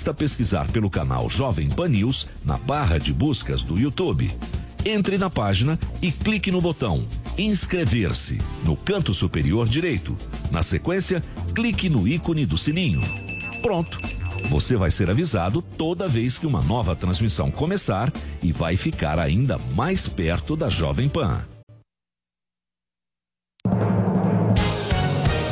Basta pesquisar pelo canal Jovem Pan News na barra de buscas do YouTube. Entre na página e clique no botão Inscrever-se no canto superior direito. Na sequência, clique no ícone do sininho. Pronto! Você vai ser avisado toda vez que uma nova transmissão começar e vai ficar ainda mais perto da Jovem Pan.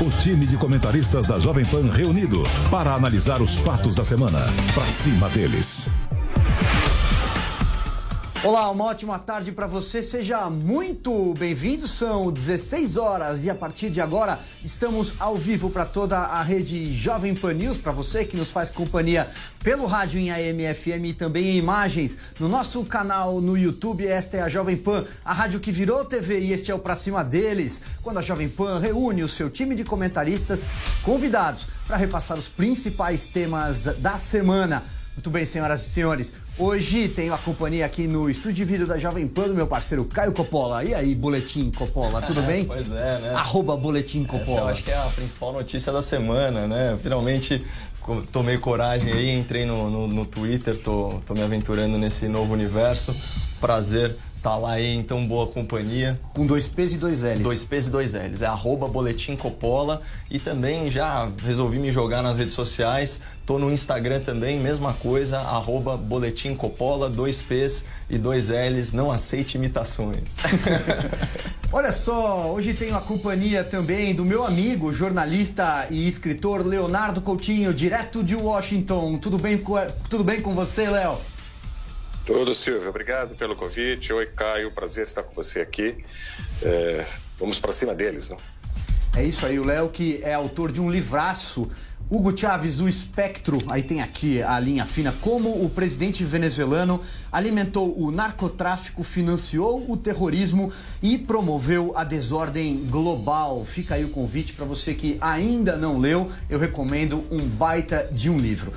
O time de comentaristas da Jovem Pan reunido para analisar os fatos da semana. Pra cima deles. Olá, uma ótima tarde para você. Seja muito bem-vindo. São 16 horas e a partir de agora estamos ao vivo para toda a rede Jovem Pan News, para você que nos faz companhia pelo rádio em AM, FM e também em imagens no nosso canal no YouTube. Esta é a Jovem Pan, a rádio que virou TV e este é o Pra Cima deles, quando a Jovem Pan reúne o seu time de comentaristas convidados para repassar os principais temas da, da semana. Muito bem, senhoras e senhores. Hoje tenho a companhia aqui no estúdio de vídeo da Jovem Pan do meu parceiro Caio Coppola. E aí, Boletim Coppola, tudo bem? Pois é, né? Arroba Boletim Essa eu Coppola. acho que é a principal notícia da semana, né? Finalmente tomei coragem aí, entrei no, no, no Twitter, tô, tô me aventurando nesse novo universo. Prazer estar lá aí em tão boa companhia. Com dois P's e dois L's. Dois P's e dois L's. É arroba Boletim Coppola. E também já resolvi me jogar nas redes sociais. Tô no Instagram também, mesma coisa, arroba Boletim Coppola, dois P's e dois L's. Não aceite imitações. Olha só, hoje tenho a companhia também do meu amigo, jornalista e escritor Leonardo Coutinho, direto de Washington. Tudo bem, tudo bem com você, Léo? Tudo, Silvio. Obrigado pelo convite. Oi, Caio. Prazer estar com você aqui. É, vamos para cima deles, não? É isso aí, o Léo que é autor de um livraço. Hugo Chávez, o espectro, aí tem aqui a linha fina, como o presidente venezuelano alimentou o narcotráfico, financiou o terrorismo e promoveu a desordem global. Fica aí o convite para você que ainda não leu, eu recomendo um baita de um livro.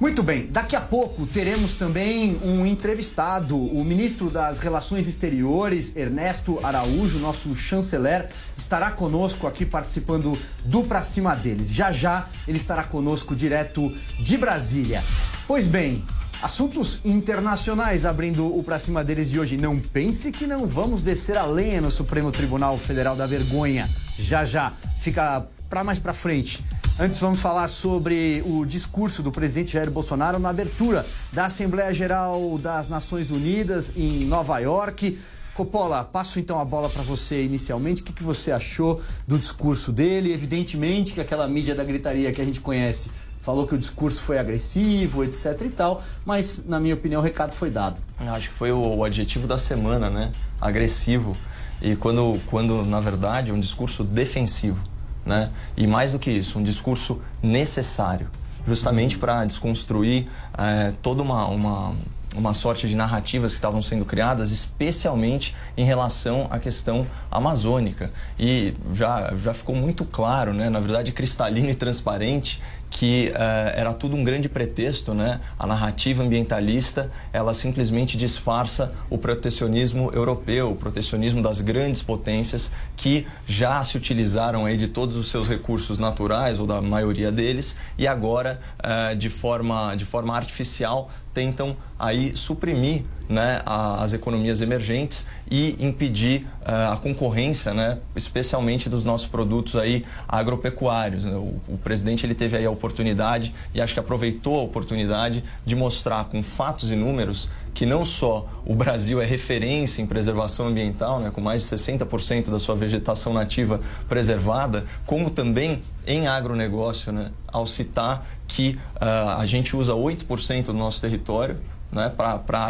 Muito bem, daqui a pouco teremos também um entrevistado, o ministro das Relações Exteriores, Ernesto Araújo, nosso chanceler, estará conosco aqui participando do Pra Cima deles. Já já ele estará conosco direto de Brasília. Pois bem, assuntos internacionais abrindo o Pra Cima deles de hoje. Não pense que não vamos descer a lenha no Supremo Tribunal Federal da Vergonha. Já já, fica pra mais pra frente. Antes vamos falar sobre o discurso do presidente Jair Bolsonaro na abertura da Assembleia Geral das Nações Unidas em Nova York. Coppola, passo então a bola para você inicialmente. O que, que você achou do discurso dele? Evidentemente que aquela mídia da gritaria que a gente conhece falou que o discurso foi agressivo, etc e tal, mas na minha opinião o recado foi dado. Eu Acho que foi o, o adjetivo da semana, né? Agressivo. E quando, quando, na verdade, um discurso defensivo, né? E mais do que isso, um discurso necessário, justamente para desconstruir eh, toda uma, uma, uma sorte de narrativas que estavam sendo criadas, especialmente em relação à questão amazônica. E já, já ficou muito claro, né, na verdade cristalino e transparente, que uh, era tudo um grande pretexto, né? A narrativa ambientalista, ela simplesmente disfarça o protecionismo europeu, o protecionismo das grandes potências que já se utilizaram aí de todos os seus recursos naturais ou da maioria deles e agora uh, de forma de forma artificial tentam aí suprimir né, as economias emergentes e impedir uh, a concorrência, né, especialmente dos nossos produtos aí agropecuários. O, o, presidente ele teve aí a oportunidade e acho que aproveitou a oportunidade de mostrar com fatos e números que não só o Brasil é referência em preservação ambiental, né, com mais de 60% da sua vegetação nativa preservada, como também em agronegócio, né, ao citar que uh, a gente usa 8% do nosso território né, para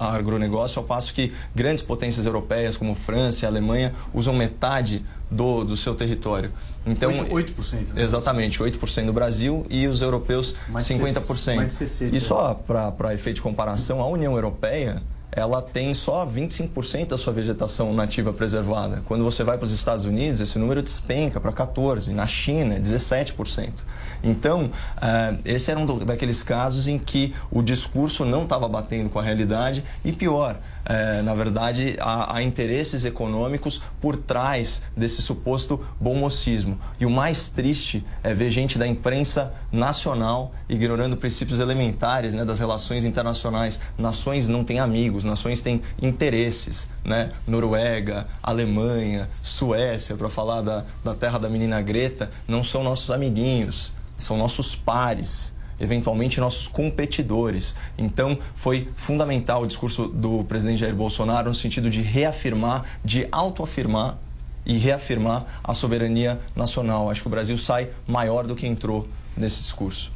agronegócio, ao passo que grandes potências europeias como França e Alemanha usam metade do, do seu território. Então, 8%. 8% né? Exatamente, 8% do Brasil e os europeus mais 50%. Mais 60, e só para efeito de comparação, a União Europeia ela tem só 25% da sua vegetação nativa preservada. Quando você vai para os Estados Unidos, esse número despenca para 14%, na China, 17%. Então, uh, esse era um daqueles casos em que o discurso não estava batendo com a realidade e pior, uh, na verdade, há, há, interesses econômicos por trás desse suposto bom mocismo. E o mais triste é ver gente da imprensa nacional ignorando princípios elementares né, das relações internacionais. Nações não têm amigos, nações têm interesses. Né? Noruega, Alemanha, Suécia, para falar da, da terra da menina Greta, não são nossos amiguinhos são nossos pares, eventualmente nossos competidores. Então, foi fundamental o discurso do presidente Jair Bolsonaro no sentido de reafirmar, de autoafirmar e reafirmar a soberania nacional. Acho que o Brasil sai maior do que entrou nesse discurso.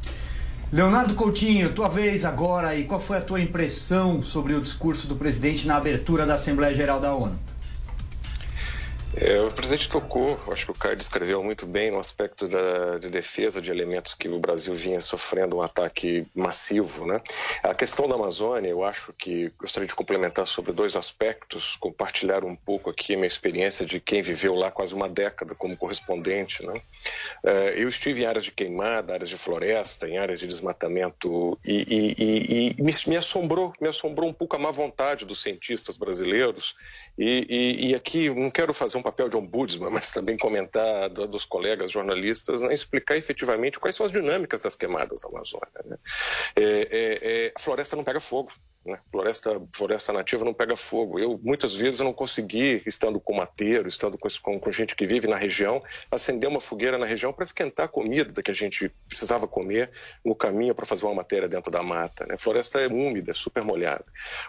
Leonardo Coutinho, tua vez agora e qual foi a tua impressão sobre o discurso do presidente na abertura da Assembleia Geral da ONU? É, o presidente tocou, acho que o Caio descreveu muito bem no aspecto da, de defesa de elementos que o Brasil vinha sofrendo um ataque massivo. Né? A questão da Amazônia, eu acho que gostaria de complementar sobre dois aspectos, compartilhar um pouco aqui a minha experiência de quem viveu lá quase uma década como correspondente. Né? É, eu estive em áreas de queimada, áreas de floresta, em áreas de desmatamento e, e, e, e me, me, assombrou, me assombrou um pouco a má vontade dos cientistas brasileiros e, aqui não quero fazer um um papel de ombudsman, mas também comentar do, dos colegas jornalistas, né, explicar efetivamente quais são as dinâmicas das queimadas da Amazônia. Né? É, é, é, a floresta não pega fogo. Né? Floresta, floresta nativa não pega fogo. Eu, muitas vezes, eu não consegui, estando com mateiro, estando com, com, com gente que vive na região, acender uma fogueira na região para esquentar a comida que a gente precisava comer no caminho para fazer uma matéria dentro da mata. Né? Floresta é úmida, é super molhada.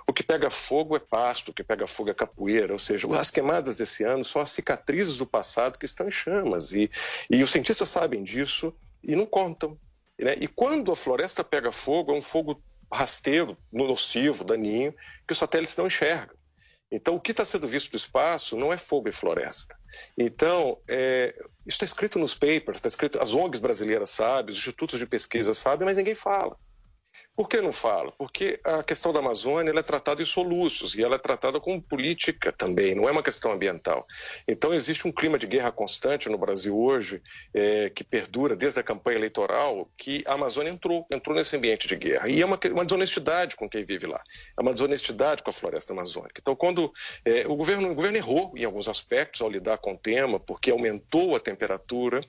O que pega fogo é pasto, o que pega fogo é capoeira, ou seja, as queimadas desse ano são as cicatrizes do passado que estão em chamas. E, e os cientistas sabem disso e não contam. Né? E quando a floresta pega fogo, é um fogo rasteiro, nocivo, daninho, que os satélites não enxergam. Então, o que está sendo visto do espaço não é fogo e floresta. Então, é, isso está escrito nos papers, está escrito, as ONGs brasileiras sabem, os institutos de pesquisa sabem, mas ninguém fala. Por que não fala? Porque a questão da Amazônia é tratada em soluços e ela é tratada como política também, não é uma questão ambiental. Então existe um clima de guerra constante no Brasil hoje, é, que perdura desde a campanha eleitoral, que a Amazônia entrou, entrou nesse ambiente de guerra. E é uma, uma desonestidade com quem vive lá, é uma desonestidade com a floresta amazônica. Então quando é, o, governo, o governo errou em alguns aspectos ao lidar com o tema, porque aumentou a temperatura,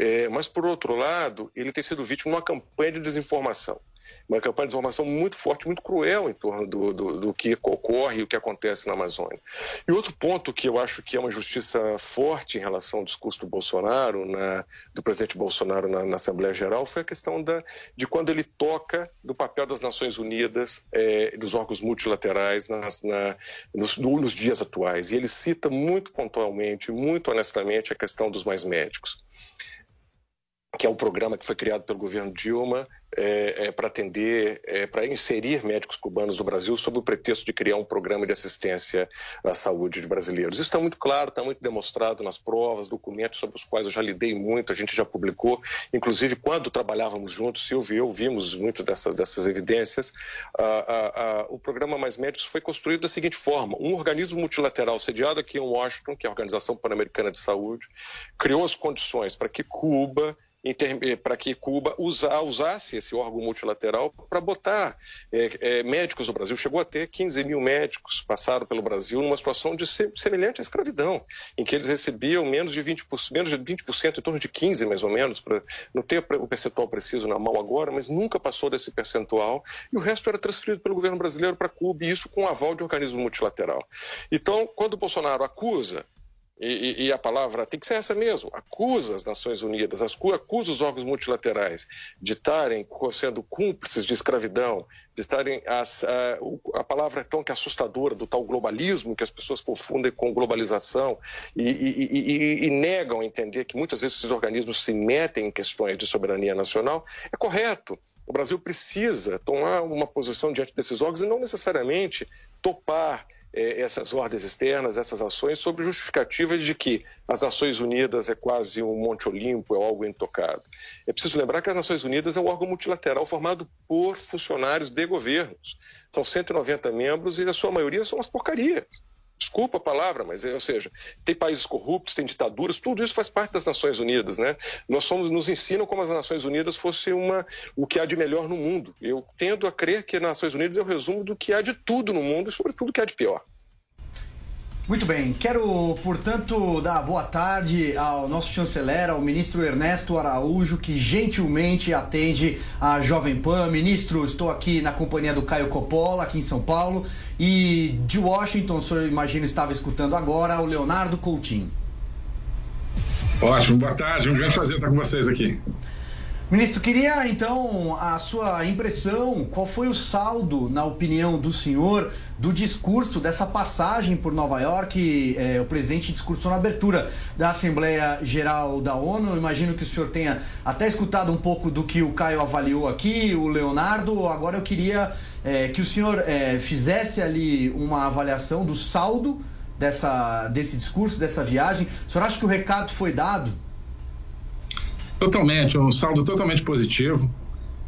é, mas, por outro lado, ele tem sido vítima de uma campanha de desinformação uma campanha de informação muito forte, muito cruel em torno do, do, do que ocorre e o que acontece na Amazônia. E outro ponto que eu acho que é uma justiça forte em relação ao discurso do Bolsonaro, na, do presidente Bolsonaro na, na, Assembleia Geral, foi a questão da, de quando ele toca do papel das Nações Unidas, é, dos órgãos multilaterais nas, na, nos, nos dias atuais. E ele cita muito pontualmente, muito honestamente, a questão dos mais médicos que é o programa que foi criado pelo governo Dilma é, é, para atender, é, para inserir médicos cubanos no Brasil sob o pretexto de criar um programa de assistência à saúde de brasileiros. Isso está muito claro, está muito demonstrado nas provas, documentos sobre os quais eu já lidei muito, a gente já publicou, inclusive quando trabalhávamos juntos, Silvio e eu vimos muito dessas, dessas evidências. o programa Mais Médicos foi construído da seguinte forma: um organismo multilateral sediado aqui em Washington, que é a Organização Pan-Americana de Saúde, criou as condições para que Cuba para que Cuba usa, usasse esse órgão multilateral para botar é, é, médicos no Brasil. Chegou a ter 15 mil médicos passaram pelo Brasil numa situação de semelhante à escravidão, em que eles recebiam menos de 20%, menos de 20% em torno de 15% mais ou menos, para não ter o percentual preciso na mão agora, mas nunca passou desse percentual, e o resto era transferido pelo governo brasileiro para Cuba, e isso com aval de organismo multilateral. Então, quando o Bolsonaro acusa e, e, a palavra tem que ser essa mesmo, acusa as Nações Unidas, acusa os órgãos multilaterais de estarem sendo cúmplices de escravidão, de estarem. As, a, a, palavra é tão que assustadora do tal globalismo que as pessoas confundem com globalização e, e, e, negam entender que muitas vezes esses organismos se metem em questões de soberania nacional, é correto. O Brasil precisa tomar uma posição diante desses órgãos e não necessariamente topar essas ordens externas, essas ações, sob justificativas de que as Nações Unidas é quase um Monte Olimpo, é algo intocado. É preciso lembrar que as Nações Unidas é um órgão multilateral formado por funcionários de governos. São 190 membros e a sua maioria são as porcarias. Desculpa a palavra, mas, é, ou seja, tem países corruptos, tem ditaduras, tudo isso faz parte das Nações Unidas, né? Nós somos, nos ensinam como as Nações Unidas fosse uma, o que há de melhor no mundo. Eu tendo a crer que as Nações Unidas é o resumo do que há de tudo no mundo e, sobretudo, o que há de pior. Muito bem, quero, portanto, dar boa tarde ao nosso chanceler, ao ministro Ernesto Araújo, que gentilmente atende a Jovem Pan. Ministro, estou aqui na companhia do Caio Coppola, aqui em São Paulo, e de Washington, o senhor imagino estava escutando agora, o Leonardo Coutinho. Ótimo, boa tarde, um grande prazer estar com vocês aqui. Ministro, queria então a sua impressão, qual foi o saldo, na opinião do senhor, do discurso, dessa passagem por Nova York, é, o presidente discursou na abertura da Assembleia Geral da ONU. Imagino que o senhor tenha até escutado um pouco do que o Caio avaliou aqui, o Leonardo. Agora eu queria é, que o senhor é, fizesse ali uma avaliação do saldo dessa, desse discurso, dessa viagem. O senhor acha que o recado foi dado? Totalmente, um saldo totalmente positivo.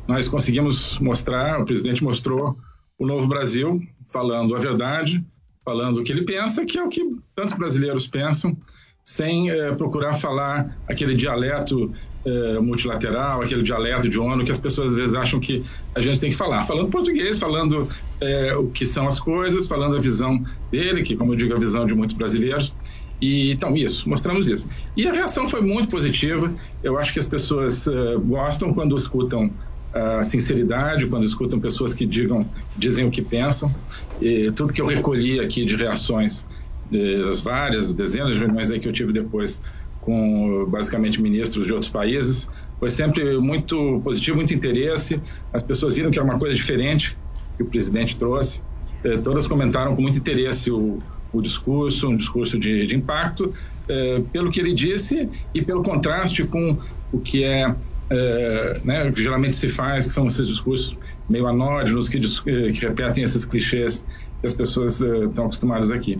Nós conseguimos mostrar, o presidente mostrou o novo Brasil, falando a verdade, falando o que ele pensa, que é o que tantos brasileiros pensam, sem eh, procurar falar aquele dialeto eh, multilateral, aquele dialeto de ONU que as pessoas às vezes acham que a gente tem que falar. Falando português, falando eh, o que são as coisas, falando a visão dele, que, como eu digo, é a visão de muitos brasileiros. E, então, isso, mostramos isso. E a reação foi muito positiva. Eu acho que as pessoas uh, gostam quando escutam a sinceridade, quando escutam pessoas que digam, dizem o que pensam. E tudo que eu recolhi aqui de reações, eh, as várias dezenas de reuniões aí que eu tive depois com basicamente ministros de outros países, foi sempre muito positivo, muito interesse. As pessoas viram que era uma coisa diferente que o presidente trouxe. Eh, todas comentaram com muito interesse o o discurso, um discurso de, de impacto, é, pelo que ele disse e pelo contraste com o que é, é né, que geralmente se faz, que são esses discursos meio anódinos, que, que repetem esses clichês que as pessoas é, estão acostumadas aqui.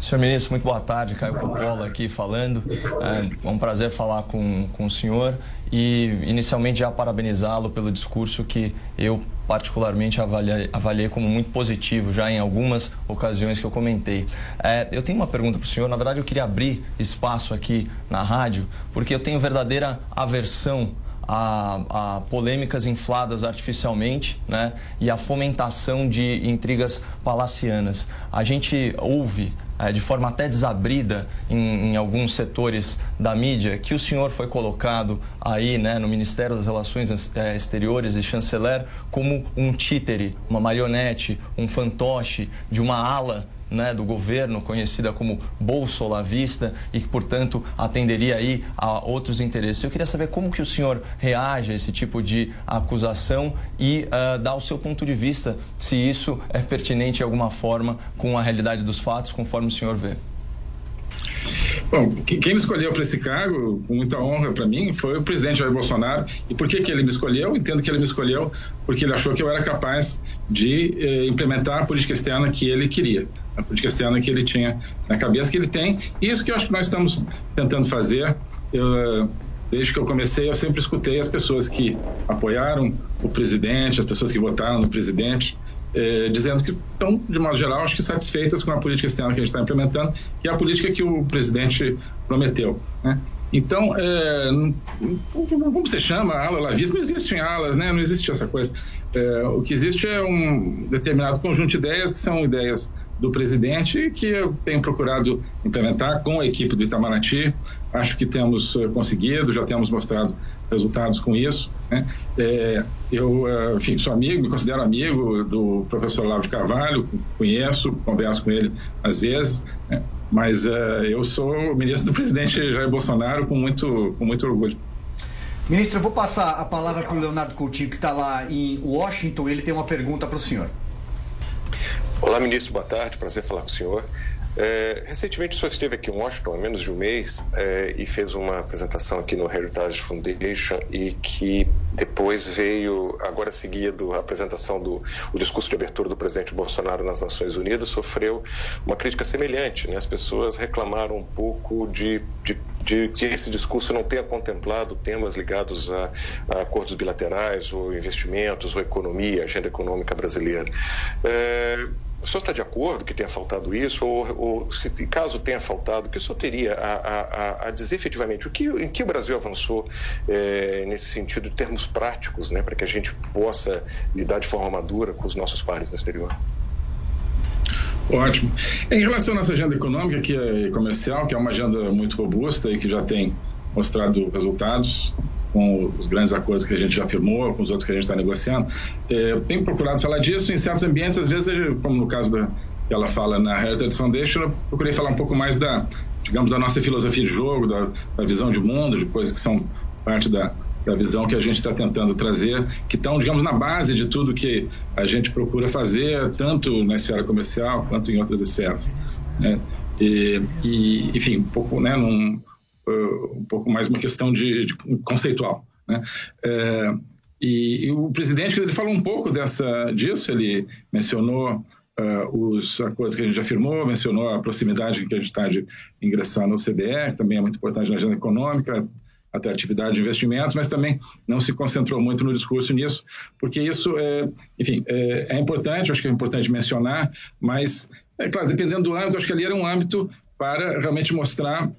Senhor ministro, muito boa tarde. Caio Coppola aqui falando. É um prazer falar com, com o senhor e, inicialmente, já parabenizá-lo pelo discurso que eu, particularmente, avaliei, avaliei, como muito positivo, já em algumas ocasiões que eu comentei. É, eu tenho uma pergunta para o senhor. Na verdade, eu queria abrir espaço aqui na rádio, porque eu tenho verdadeira aversão a, a, polêmicas infladas artificialmente né, e a fomentação de intrigas palacianas. A gente ouve de forma até desabrida em, em, alguns setores da mídia, que o senhor foi colocado aí né, no Ministério das Relações é, Exteriores e chanceler como um títere, uma marionete, um fantoche de uma ala né, do governo, conhecida como Bolsolavista, e que, portanto, atenderia aí a outros interesses. Eu queria saber como que o senhor reage a esse tipo de acusação e uh, dar o seu ponto de vista, se isso é pertinente de alguma forma com a realidade dos fatos, conforme o senhor vê. Bom, quem me escolheu para esse cargo, com muita honra para mim, foi o presidente Jair Bolsonaro. E por que, que ele me escolheu? Entendo que ele me escolheu porque ele achou que eu era capaz de eh, implementar a política externa que ele queria, a política externa que ele tinha na cabeça, que ele tem. E isso que eu acho que nós estamos tentando fazer. Eu, desde que eu comecei, eu sempre escutei as pessoas que apoiaram o presidente, as pessoas que votaram no presidente é, dizendo que estão, de modo geral, acho que satisfeitas com a política externa que a gente está implementando, é a política que o presidente prometeu. Né? Então, é, como você chama, ala lavista, não existem alas, né? não existe essa coisa. É, o que existe é um determinado conjunto de ideias que são ideias do presidente que eu tenho procurado implementar com a equipe do Itamaraty. Acho que temos eh, conseguido, já temos mostrado resultados com isso. Né? É, eu, eh, enfim, sou amigo, me considero amigo do professor Olavo de Carvalho, conheço, converso com ele às vezes, né? mas uh, eu sou ministro do presidente Jair Bolsonaro com muito, com muito orgulho. Ministro, eu vou passar a palavra para o Leonardo Coutinho, que está lá em Washington. Ele tem uma pergunta para o senhor. Olá, ministro, boa tarde, prazer falar com o senhor. É, recentemente o senhor esteve aqui em Washington há menos de um mês é, e fez uma apresentação aqui no Heritage Foundation e que depois veio, agora seguido, a apresentação do o discurso de abertura do presidente Bolsonaro nas Nações Unidas sofreu uma crítica semelhante. Né? As pessoas reclamaram um pouco de, de de que esse discurso não tenha contemplado temas ligados a, a acordos bilaterais, ou investimentos, ou economia, agenda econômica brasileira. É, o senhor está de acordo que tenha faltado isso? Ou, ou se caso tenha faltado, o que o senhor teria a, a, a dizer efetivamente? O que, em que o Brasil avançou é, nesse sentido, em termos práticos, né, para que a gente possa lidar de forma madura com os nossos pares no exterior? Ótimo. Em relação à nossa agenda econômica que é comercial, que é uma agenda muito robusta e que já tem mostrado resultados, com os grandes acordos que a gente já firmou, com os outros que a gente está negociando. É, tenho procurado falar disso em certos ambientes, às vezes, como no caso da que ela fala na Heritage Foundation, eu procurei falar um pouco mais da, digamos, da nossa filosofia de jogo, da, da visão de mundo, de coisas que são parte da, da visão que a gente está tentando trazer, que estão, digamos, na base de tudo que a gente procura fazer, tanto na esfera comercial quanto em outras esferas. Né? E, e, enfim, um pouco, né, num, um pouco mais uma questão de, de conceitual. Né? É, e, e, o presidente ele falou um pouco dessa disso. Ele mencionou uh, os acordos que a gente já firmou, mencionou a proximidade que a gente está de ingressar no CDE, que também é muito importante na agenda econômica, até atividade de investimentos, mas também não se concentrou muito no discurso nisso, porque isso, é, enfim, é, é importante, acho que é importante mencionar, mas, é claro, dependendo do âmbito, acho que ali era um âmbito para realmente mostrar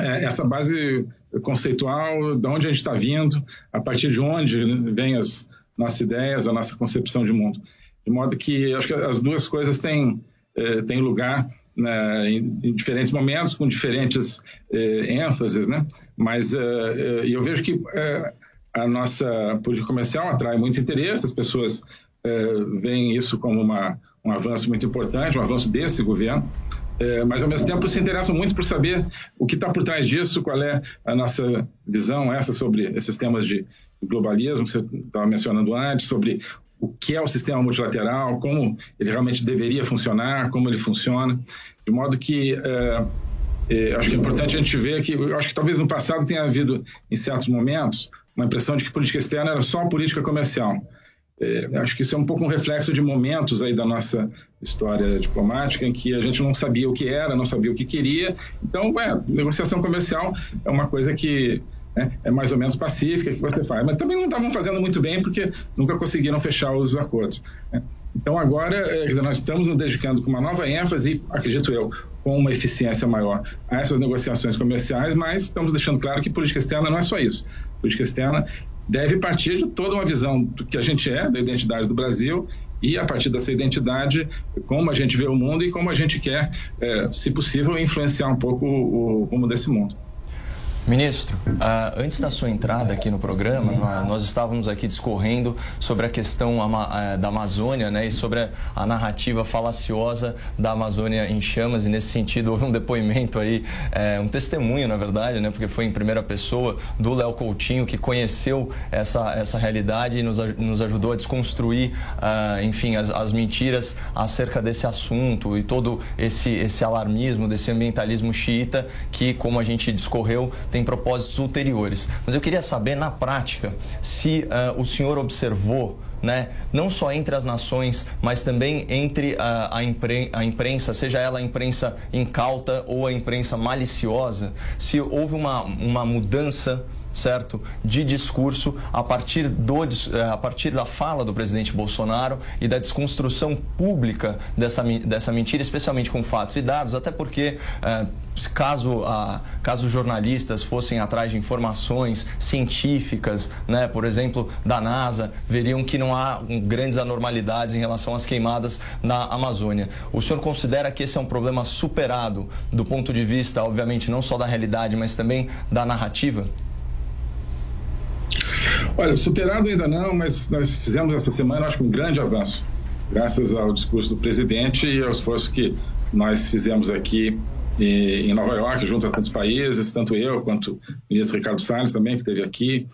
essa base conceitual, de onde a gente está vindo, a partir de onde vêm as nossas ideias, a nossa concepção de mundo. De modo que acho que as duas coisas têm, é, têm lugar né, em, diferentes momentos, com diferentes é, ênfases, né? mas é, é, eu vejo que a nossa política comercial atrai muito interesse, as pessoas veem isso como uma, um avanço muito importante, um avanço desse governo é, mas ao mesmo tempo se interessam muito por saber o que está por trás disso, qual é a nossa visão essa sobre esses temas de globalismo que você estava mencionando antes, sobre o que é o sistema multilateral, como ele realmente deveria funcionar, como ele funciona, de modo que é, é, acho que é importante a gente ver que, acho que talvez no passado tenha havido, em certos momentos, uma impressão de que política externa era só política comercial. É, acho que isso é um pouco um reflexo de momentos aí da nossa história diplomática em que a gente não sabia o que era, não sabia o que queria. Então, é, negociação comercial é uma coisa que né, é mais ou menos pacífica que você faz, mas também não estavam fazendo muito bem porque nunca conseguiram fechar os acordos. Né? Então, agora, é, nós estamos nos dedicando com uma nova ênfase, acredito eu, com uma eficiência maior a essas negociações comerciais, mas estamos deixando claro que política externa não é só isso. Política externa deve partir de toda uma visão do que a gente é, da identidade do Brasil, e a partir dessa identidade, como a gente vê o mundo e como a gente quer, é, se possível, influenciar um pouco o rumo desse mundo. Ministro, ah, antes da sua entrada aqui no programa, nó- nós estávamos aqui discorrendo sobre a questão ah, da Amazônia né, e sobre a, narrativa falaciosa da Amazônia em chamas. E nesse sentido, houve um depoimento aí, eh, um testemunho, na verdade, né, porque foi em primeira pessoa do Léo Coutinho, que conheceu essa, essa realidade e nos, nos ajudou a desconstruir, ah, enfim, as, as mentiras acerca desse assunto e todo esse, esse alarmismo, desse ambientalismo xiita que, como a gente discorreu, tem propósitos ulteriores. Mas eu queria saber, na prática, se ah, o senhor observou né? não só entre as nações, mas também entre a, a, impren- a imprensa, seja ela a imprensa incauta ou a imprensa maliciosa, se houve uma, uma mudança certo de discurso a partir do eh, a partir da fala do presidente Bolsonaro e da desconstrução pública dessa dessa mentira especialmente com fatos e dados até porque eh, caso a caso jornalistas fossem atrás de informações científicas né por exemplo da NASA veriam que não há grandes anormalidades em relação às queimadas na Amazônia. O senhor considera que esse é um problema superado do ponto de vista obviamente não só da realidade mas também da narrativa Olha, superado ainda não, mas nós fizemos essa semana, acho que um grande avanço, graças ao discurso do presidente e ao esforço que nós fizemos aqui eh, em Nova York, junto a tantos países, tanto eu quanto o ministro Ricardo Salles também, que esteve aqui.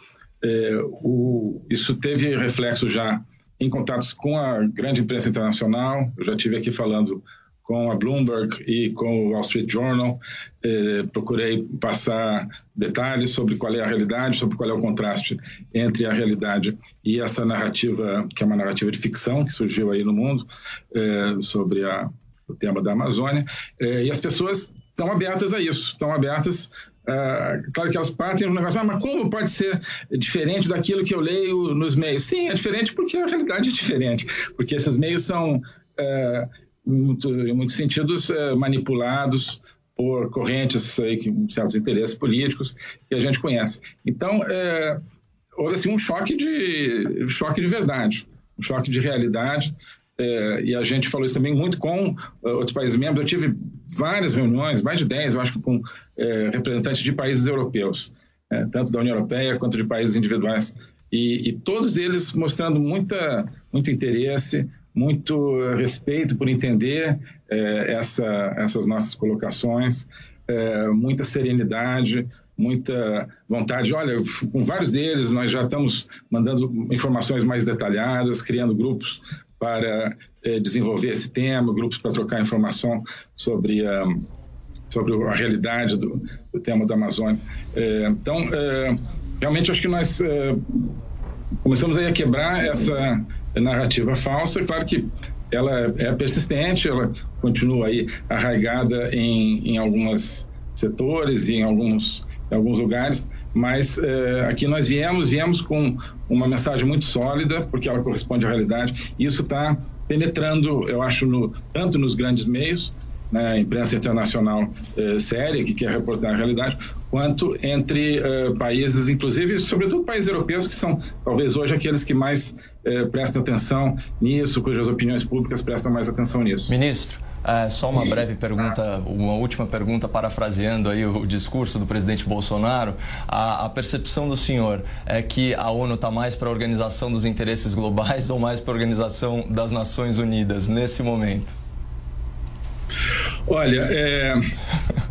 Eh, o, isso teve reflexo já em contatos com a grande imprensa internacional. Eu já tive aqui falando com a Bloomberg e com o Wall Street Journal. Eh, procurei passar detalhes sobre qual é a realidade, sobre qual é o contraste entre a realidade e essa narrativa, que é uma narrativa de ficção que surgiu aí no mundo, eh, sobre a, o tema da Amazônia. Eh, e as pessoas estão abertas a isso, estão abertas. ah, claro que elas partem do negócio, ah, mas como pode ser diferente daquilo que eu leio nos meios? Sim, é diferente porque a realidade é diferente, porque esses meios são eh, em muitos sentidos, eh, manipulados por correntes aí, certos interesses políticos que a gente conhece. Então, eh, houve assim, um choque de, choque de verdade, um choque de realidade. eh, e a gente falou isso também muito com eh, outros países membros. Eu tive várias reuniões, mais de 10, eu acho com eh, representantes de países europeus, eh, tanto da União Europeia quanto de países individuais. E, e todos eles mostrando muita, muito interesse, muito eh, respeito por entender eh, essa, essas nossas colocações, eh, muita serenidade, muita vontade. Olha, com vários deles nós já estamos mandando informações mais detalhadas, criando grupos para eh, desenvolver esse tema, grupos para trocar informação sobre a, sobre a realidade do, do tema da Amazônia. Então, realmente acho que nós começamos aí a quebrar essa narrativa falsa. Claro que ela é persistente, ela continua aí arraigada em, em alguns setores e em alguns, em alguns lugares, mas eh, aqui nós viemos, viemos com uma mensagem muito sólida, porque ela corresponde à realidade, e isso está penetrando, eu acho, no, tanto nos grandes meios, né, a imprensa internacional eh, séria, que quer reportar a realidade, quanto entre eh, países, inclusive, sobretudo países europeus, que são talvez hoje aqueles que mais eh, prestam atenção nisso, cujas opiniões públicas prestam mais atenção nisso. Ministro, é, só uma breve pergunta, uma última pergunta, parafraseando aí o, discurso do presidente Bolsonaro. A, a percepção do senhor é que a ONU está mais para a organização dos interesses globais ou mais para a organização das Nações Unidas nesse momento? Olha, é,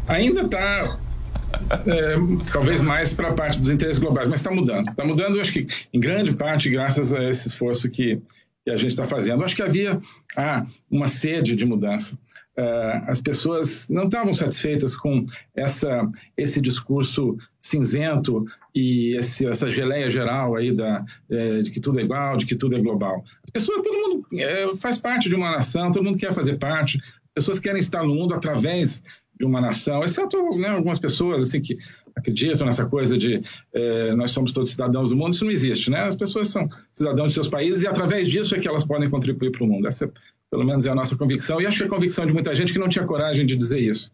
ainda está é, talvez mais para a parte dos interesses globais, mas está mudando. Está mudando, acho que em grande parte graças a esse esforço que, que a gente está fazendo. Acho que havia ah, uma sede de mudança. Uh, as pessoas não estavam satisfeitas com essa, esse discurso cinzento e esse, essa geleia geral aí da, é, de que tudo é igual, de que tudo é global. As pessoas, todo mundo é, faz parte de uma nação, todo mundo quer fazer parte, pessoas querem estar no mundo através de uma nação, exceto né, algumas pessoas assim que acreditam nessa coisa de eh, nós somos todos cidadãos do mundo, isso não existe, né? As pessoas são cidadãos de seus países e através disso é que elas podem contribuir para o mundo. Essa, pelo menos, é a nossa convicção e acho que é a convicção de muita gente que não tinha coragem de dizer isso.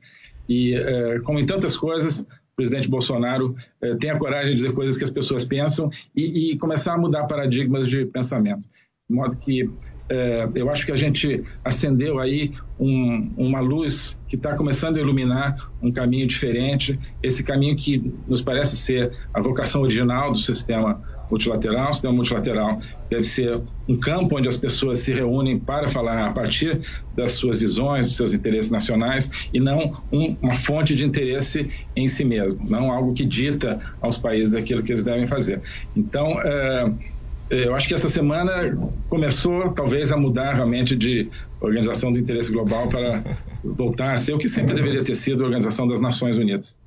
E eh, como em tantas coisas, o presidente Bolsonaro eh, tem a coragem de dizer coisas que as pessoas pensam e, e começar a mudar paradigmas de pensamento, de modo que é, eu acho que a gente acendeu aí um, uma luz que está começando a iluminar um caminho diferente, esse caminho que nos parece ser a vocação original do sistema multilateral. O sistema multilateral deve ser um campo onde as pessoas se reúnem para falar a partir das suas visões, dos seus interesses nacionais e não um, uma fonte de interesse em si mesmo, não algo que dita aos países aquilo que eles devem fazer. Então, é, eu acho que essa semana começou talvez a mudar realmente de organização do interesse global para voltar a ser o que sempre deveria ter sido a Organização das Nações Unidas.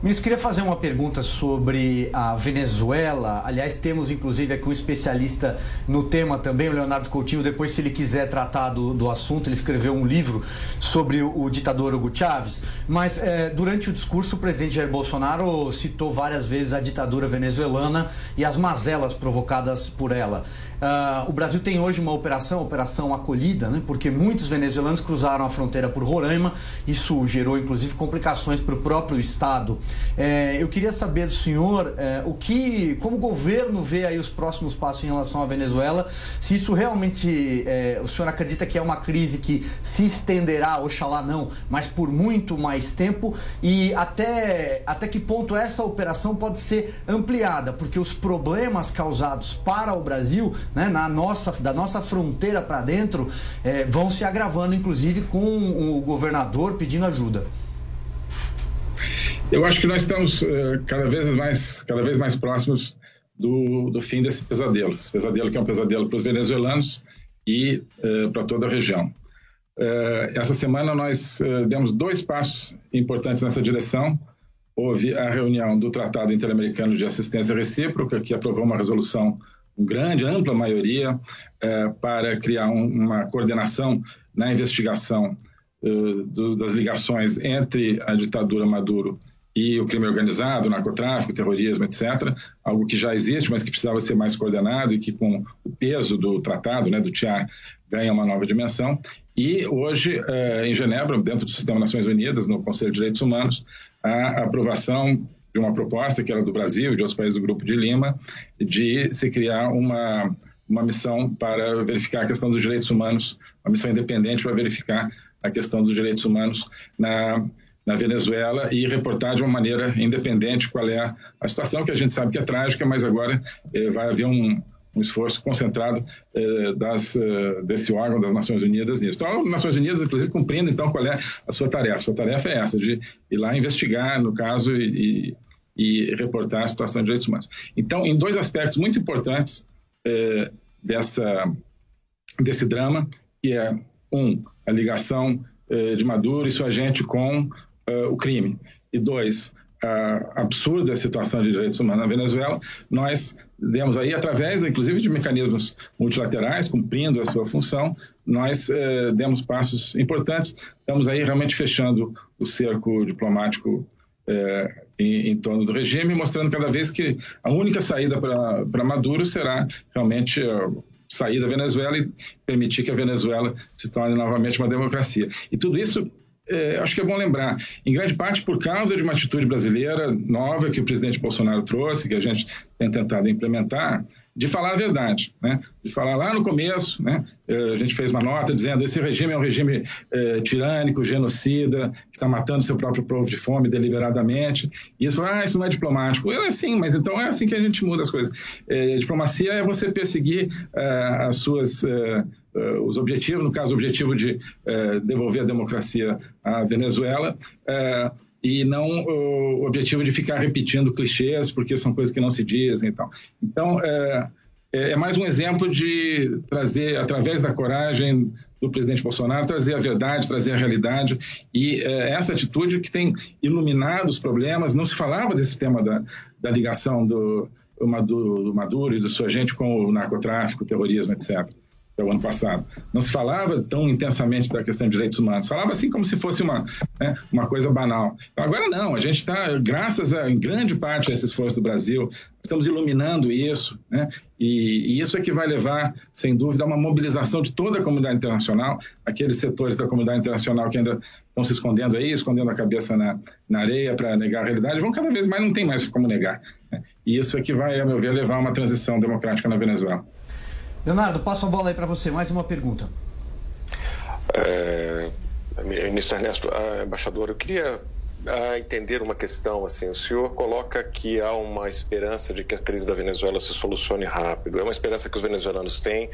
Ministro, queria fazer uma pergunta sobre a Venezuela. Aliás, temos inclusive aqui um especialista no tema também, o Leonardo Coutinho. Depois, se ele quiser tratar do, do assunto, ele escreveu um livro sobre o, o ditador Hugo Chávez. Mas é, durante o discurso, o presidente Jair Bolsonaro citou várias vezes a ditadura venezuelana e as mazelas provocadas por ela. Uh, o Brasil tem hoje uma operação, Operação Acolhida, né, porque muitos venezuelanos cruzaram a fronteira por Roraima. Isso gerou, inclusive, complicações para o próprio Estado. É, eu queria saber do senhor é, o que, como o governo vê aí os próximos passos em relação à Venezuela, se isso realmente é, o senhor acredita que é uma crise que se estenderá, oxalá não, mas por muito mais tempo e até, até que ponto essa operação pode ser ampliada, porque os problemas causados para o Brasil né, na nossa, da nossa fronteira para dentro, é, vão se agravando, inclusive com o governador pedindo ajuda. Eu acho que nós estamos uh, cada vez mais, cada vez mais próximos do, do fim desse pesadelo. Esse pesadelo que é um pesadelo para os venezuelanos e uh, para toda a região. Uh, essa semana nós demos dois passos importantes nessa direção. Houve a reunião do Tratado Interamericano de Assistência Recíproca, que aprovou uma resolução grande, ampla maioria, é, para criar um, uma coordenação na investigação uh, do, das ligações entre a ditadura Maduro e o crime organizado, narcotráfico, terrorismo, etc. Algo que já existe, mas que precisava ser mais coordenado e que, com o peso do tratado, né, do TIAR, ganha uma nova dimensão. E hoje, uh, em Genebra, dentro do Sistema Nações Unidas, no Conselho de Direitos Humanos, a aprovação de uma proposta que era do Brasil e de outros países do Grupo de Lima, de se criar uma, uma missão para verificar a questão dos direitos humanos, uma missão independente para verificar a questão dos direitos humanos na, na Venezuela e reportar de uma maneira independente qual é a situação, que a gente sabe que é trágica, mas agora eh, vai haver um, um esforço concentrado eh, das, eh, desse órgão das Nações Unidas nisso. Então, as Nações Unidas, inclusive, cumprindo então qual é a sua tarefa. Sua tarefa é essa, de ir lá investigar, no caso, e, e reportar a situação de direitos humanos. Então, em dois aspectos muito importantes é, dessa, desse drama, que é, um, a ligação é, de Maduro e sua gente com é, o crime, e dois, a absurda situação de direitos humanos na Venezuela, nós demos aí, através, inclusive, de mecanismos multilaterais, cumprindo a sua função, nós eh, demos passos importantes. Estamos aí realmente fechando o cerco diplomático é, em, em, torno do regime, mostrando cada vez que a única saída para Maduro será realmente sair da Venezuela e permitir que a Venezuela se torne novamente uma democracia. E tudo isso é, acho que é bom lembrar, em grande parte por causa de uma atitude brasileira nova que o presidente Bolsonaro trouxe, que a gente tem tentado implementar, de falar a verdade, né? de falar lá no começo, né? Eh, a gente fez uma nota dizendo esse regime é um regime é, tirânico, genocida, que está matando seu próprio povo de fome deliberadamente. E isso, ah, isso não é diplomático. É assim, mas então é assim que a gente muda as coisas. É, diplomacia é você perseguir é, as suas os objetivos, no caso, o objetivo de devolver a democracia à Venezuela e não o objetivo de ficar repetindo clichês, porque são coisas que não se dizem e tal. Então, é, é, mais um exemplo de trazer, através da coragem do presidente Bolsonaro, trazer a verdade, trazer a realidade, e é, essa atitude que tem iluminado os problemas. Não se falava desse tema da, da ligação do, do Maduro e da sua gente com o narcotráfico, o terrorismo, etc o ano passado. Não se falava tão intensamente da questão de direitos humanos, falava assim como se fosse uma, né, uma coisa banal. Então, agora não, a gente está, graças a, em grande parte a esse esforço do Brasil, estamos iluminando isso, né, e, e, isso é que vai levar, sem dúvida, a uma mobilização de toda a comunidade internacional, aqueles setores da comunidade internacional que ainda estão se escondendo aí, escondendo a cabeça na, na areia para negar a realidade, vão cada vez mais, não tem mais como negar. Né? E isso é que vai, a meu ver, levar a uma transição democrática na Venezuela. Leonardo, passo a bola aí para você. Mais uma pergunta. É, ministro Ernesto, ah, embaixador, eu queria a entender uma questão assim. O senhor coloca que há uma esperança de que a crise da Venezuela se solucione rápido. É uma esperança que os venezuelanos têm,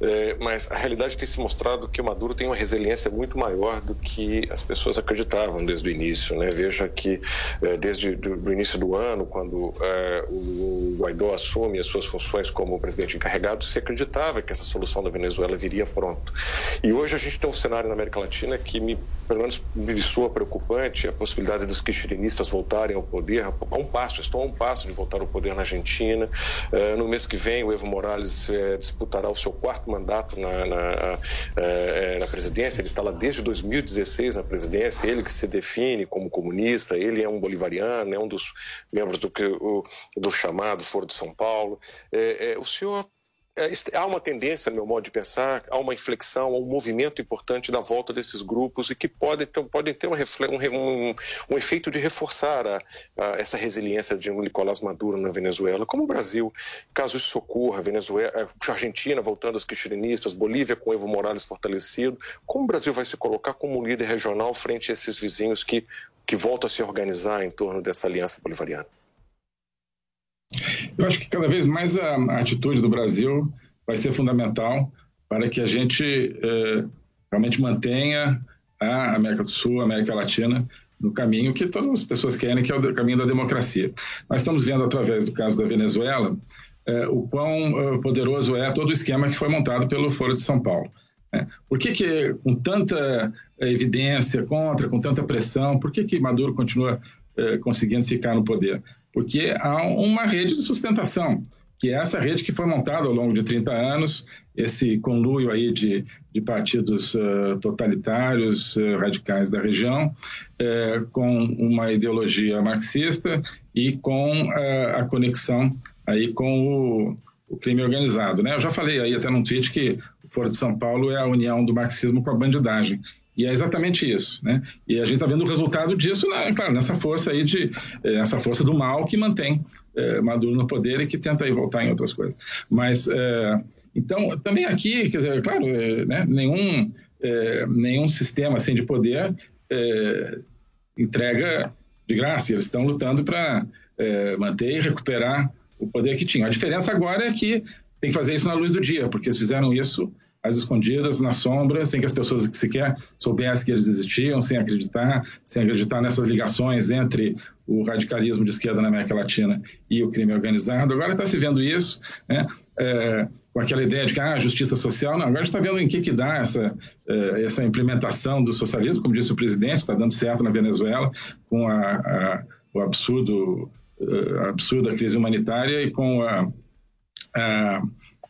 eh, mas a realidade tem se mostrado que o Maduro tem uma resiliência muito maior do que as pessoas acreditavam desde o início. Né? Veja que eh, desde o início do ano, quando eh, o Guaidó assume as suas funções como presidente encarregado, se acreditava que essa solução da Venezuela viria pronto. E hoje a gente tem um cenário na América Latina que me, pelo menos me soa preocupante a possibilidade dos kirchneristas voltarem ao poder, a um passo, estão a um passo de voltar ao poder na Argentina. Uh, no mês que vem, o Evo Morales uh, disputará o seu quarto mandato na, na, uh, na, presidência. Ele está lá desde 2016 na presidência, ele que se define como comunista, ele é um bolivariano, é um dos membros do, do chamado Foro de São Paulo. o senhor há uma tendência, no meu modo de pensar, há uma inflexão, há um movimento importante da volta desses grupos e que podem ter, podem ter um, um, um, efeito de reforçar a, a, essa resiliência de um Nicolás Maduro na Venezuela. Como o Brasil, caso isso ocorra, Venezuela, a Argentina voltando aos kirchneristas, Bolívia com Evo Morales fortalecido, como o Brasil vai se colocar como líder regional frente a esses vizinhos que, que voltam a se organizar em torno dessa aliança bolivariana? Eu acho que cada vez mais a, a atitude do Brasil vai ser fundamental para que a gente é, realmente mantenha a América do Sul, a América Latina no caminho que todas as pessoas querem, que é o caminho da democracia. Nós estamos vendo através do caso da Venezuela é, o quão é, poderoso é todo o esquema que foi montado pelo Foro de São Paulo. Né? Por que, que, com tanta evidência contra, com tanta pressão, por que, que Maduro continua é, conseguindo ficar no poder? Porque há uma rede de sustentação, que é essa rede que foi montada ao longo de 30 anos, esse conluio aí de, de partidos uh, totalitários, uh, radicais da região, uh, com uma ideologia marxista e com a conexão aí com o, o crime organizado. Né? Eu já falei aí até num tweet que o Foro de São Paulo é a união do marxismo com a bandidagem. E é exatamente isso, né? E a gente está vendo o resultado disso, né, claro, nessa força aí de, eh, essa força do mal que mantém é, Maduro no poder e que tenta aí voltar em outras coisas. Mas, é, então, também aqui, quer dizer, claro, né, nenhum, nenhum sistema assim de poder entrega de graça. Eles estão lutando para manter e recuperar o poder que tinham. A diferença agora é que tem que fazer isso na luz do dia, porque eles fizeram isso às escondidas, na sombra, sem que as pessoas que sequer soubessem que eles existiam, sem acreditar, sem acreditar nessas ligações entre o radicalismo de esquerda na América Latina e o crime organizado. Agora está se vendo isso, né, é, com aquela ideia de que ah, justiça social. Não, agora está vendo em que, que dá essa, é, essa implementação do socialismo, como disse o presidente, está dando certo na Venezuela, com a, a, o absurdo, a é, absurda crise humanitária e com a, a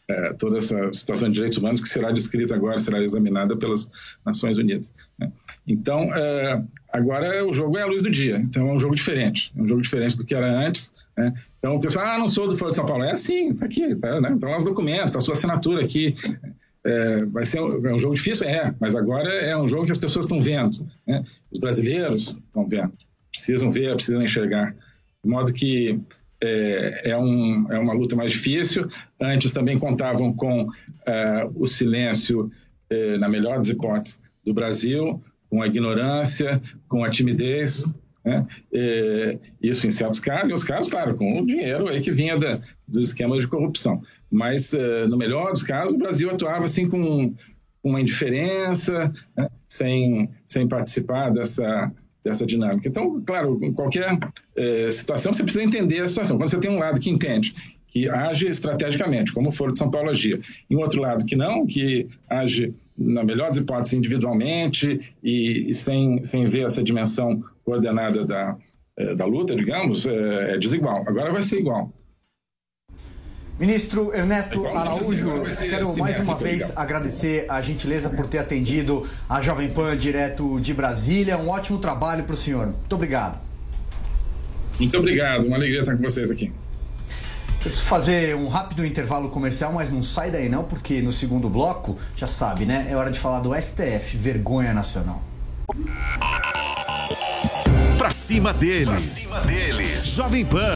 é, toda essa situação de direitos humanos que será descrita agora, será examinada pelas Nações Unidas. Né? Então, é, agora o jogo é a luz do dia, então é um jogo diferente, é um jogo diferente do que era antes. Né? Então o pessoal, ah, não sou do Foro de São Paulo. É assim, está aqui, está né? tá lá os documentos, está a sua assinatura aqui. É, vai ser um, é um jogo difícil? É, mas agora é um jogo que as pessoas estão vendo. Né? Os brasileiros estão vendo, precisam ver, precisam enxergar. De modo que é, é, um, é uma luta mais difícil. Antes também contavam com é, o silêncio, é, na melhor das hipóteses, do Brasil, com a ignorância, com a timidez. Né? É, isso em certos casos, e os casos, claro, com o dinheiro aí que vinha da, dos esquemas de corrupção. Mas, no melhor dos casos, o Brasil atuava assim com uma indiferença, né? sem, sem participar dessa dessa dinâmica. Então, claro, em qualquer é, situação você precisa entender a situação. Quando você tem um lado que entende, que age estrategicamente, como o Foro de São Paulo agia, e um outro lado que não, que age, na melhor das hipóteses, individualmente e, e sem, sem ver essa dimensão coordenada da, é, da luta, digamos, é, é desigual. Agora vai ser igual. Ministro Ernesto Araújo, quero mais uma vez agradecer a gentileza por ter atendido a Jovem Pan direto de Brasília. Um ótimo trabalho para o senhor. Muito obrigado. Muito obrigado, uma alegria estar com vocês aqui. Eu preciso fazer um rápido intervalo comercial, mas não sai daí não, porque no segundo bloco, já sabe, né? É hora de falar do STF, vergonha nacional. Pra cima deles. Pra cima deles. Jovem Pan.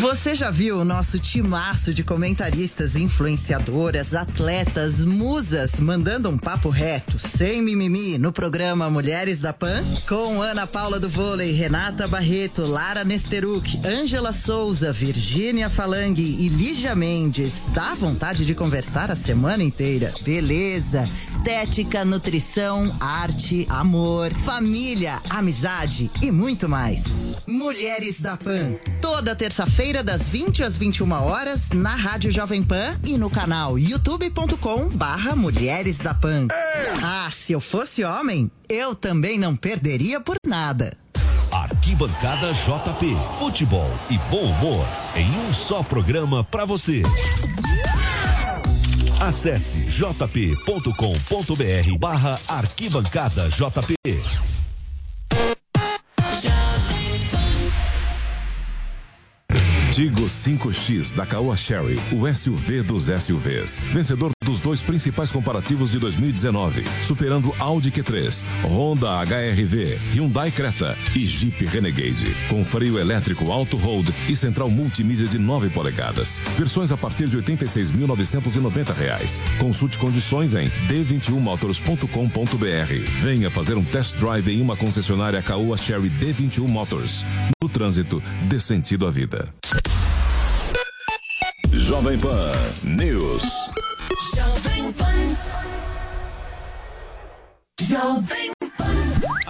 Você já viu o nosso timaço de comentaristas, influenciadoras, atletas, musas mandando um papo reto, sem mimimi, no programa Mulheres da Pan? Com Ana Paula do Vôlei, Renata Barreto, Lara Nesteruk, Ângela Souza, Virgínia Falangue e Lígia Mendes. Dá vontade de conversar a semana inteira. Beleza, estética, nutrição, arte, amor, família, amizade e muito mais. Mulheres da Pan, toda terça-feira das 20 às 21 horas na Rádio Jovem Pan e no canal youtube.com barra Mulheres da Pan. Ah, se eu fosse homem, eu também não perderia por nada. Arquibancada JP. Futebol e bom humor em um só programa pra você. Acesse jp.com.br barra arquibancada JP. Tigo 5X da Caoa Sherry, o SUV dos SUVs. Vencedor dos dois principais comparativos de 2019, superando Audi Q3, Honda HRV, Hyundai Creta e Jeep Renegade. Com freio elétrico Auto Hold e central multimídia de 9 polegadas. Versões a partir de 86.990 reais. Consulte condições em d21motors.com.br. Venha fazer um test drive em uma concessionária Caoa Sherry D21 Motors. No trânsito, dê sentido à vida. Jovem Pan News. Jovem Pan. Jovem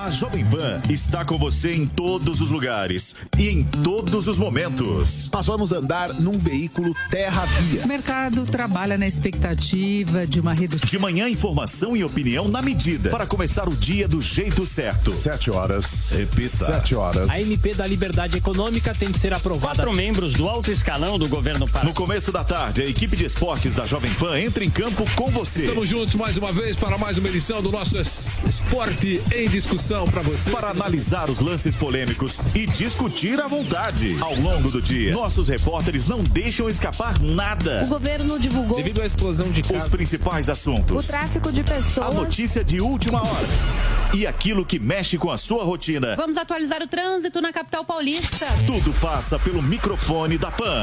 A Jovem Pan está com você em todos os lugares e em todos os momentos. Nós vamos andar num veículo terra-via. O mercado trabalha na expectativa de uma redução. De manhã, informação e opinião na medida para começar o dia do jeito certo. Sete horas. Repita. Sete horas. A MP da Liberdade Econômica tem que ser aprovada. Quatro membros do alto escalão do governo Pará. No começo da tarde, a equipe de esportes da Jovem Pan entra em campo com você. Estamos juntos mais uma vez para mais uma edição do nosso es- Esporte em Discussão para você. Para analisar os lances polêmicos e discutir à vontade. Ao longo do dia, nossos repórteres não deixam escapar nada. O governo divulgou Devido à explosão de Os casos. principais o assuntos. tráfico de A pessoas. notícia de última hora. E aquilo que mexe com a sua rotina. Vamos atualizar o trânsito na capital paulista. Tudo passa pelo microfone da Pan.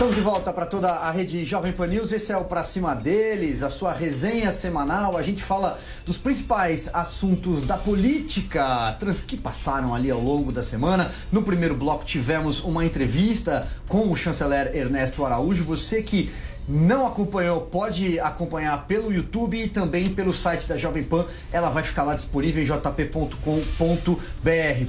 Estamos de volta para toda a rede Jovem Pan News. Esse é o Pra Cima deles, a sua resenha semanal. A gente fala dos principais assuntos da política trans que passaram ali ao longo da semana. No primeiro bloco tivemos uma entrevista com o chanceler Ernesto Araújo. Você que não acompanhou, pode acompanhar pelo YouTube e também pelo site da Jovem Pan. Ela vai ficar lá disponível em jp.com.br.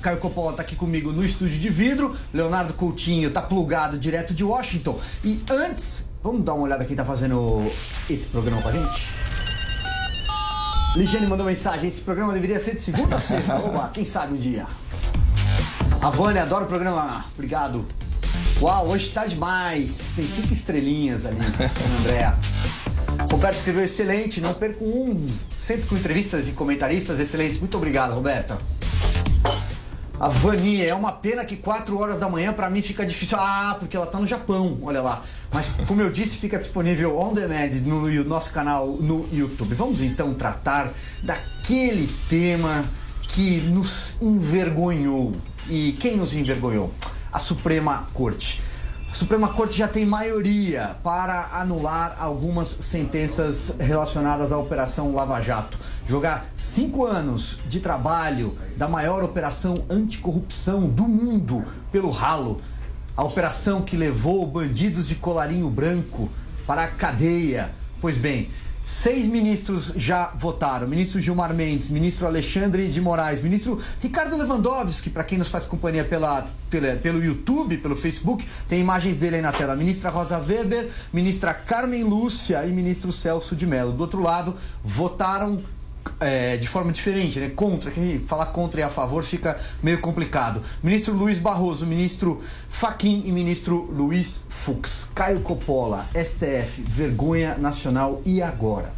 Caio Coppola está aqui comigo no estúdio de vidro. Leonardo Coutinho está plugado direto de Washington. E antes, vamos dar uma olhada quem está fazendo esse programa com a gente? Ligiane mandou mensagem: esse programa deveria ser de segunda a sexta. Oba, quem sabe um dia. A Vânia adora o programa. Obrigado. Uau, hoje tá demais. Tem cinco estrelinhas ali, Andréa. Roberto escreveu excelente, não perco um. Sempre com entrevistas e comentaristas excelentes. Muito obrigado, Roberta. A Vani, é uma pena que 4 horas da manhã pra mim fica difícil. Ah, porque ela tá no Japão, olha lá. Mas como eu disse, fica disponível on demand no, no nosso canal no YouTube. Vamos então tratar daquele tema que nos envergonhou. E quem nos envergonhou? A Suprema Corte. A Suprema Corte já tem maioria para anular algumas sentenças relacionadas à Operação Lava Jato. Jogar cinco anos de trabalho da maior operação anticorrupção do mundo pelo ralo. A operação que levou bandidos de colarinho branco para a cadeia. Pois bem, Seis ministros já votaram: ministro Gilmar Mendes, ministro Alexandre de Moraes, ministro Ricardo Lewandowski, para quem nos faz companhia pela, pela- pelo YouTube, pelo Facebook, tem imagens dele aí na tela: ministra Rosa Weber, ministra Carmen Lúcia e ministro Celso de Mello. Do outro lado, votaram é, de forma diferente, né? Contra, que falar contra e a favor fica meio complicado. Ministro Luiz Barroso, ministro Faquim e ministro Luiz Fux. Caio Coppola, STF, vergonha nacional e agora?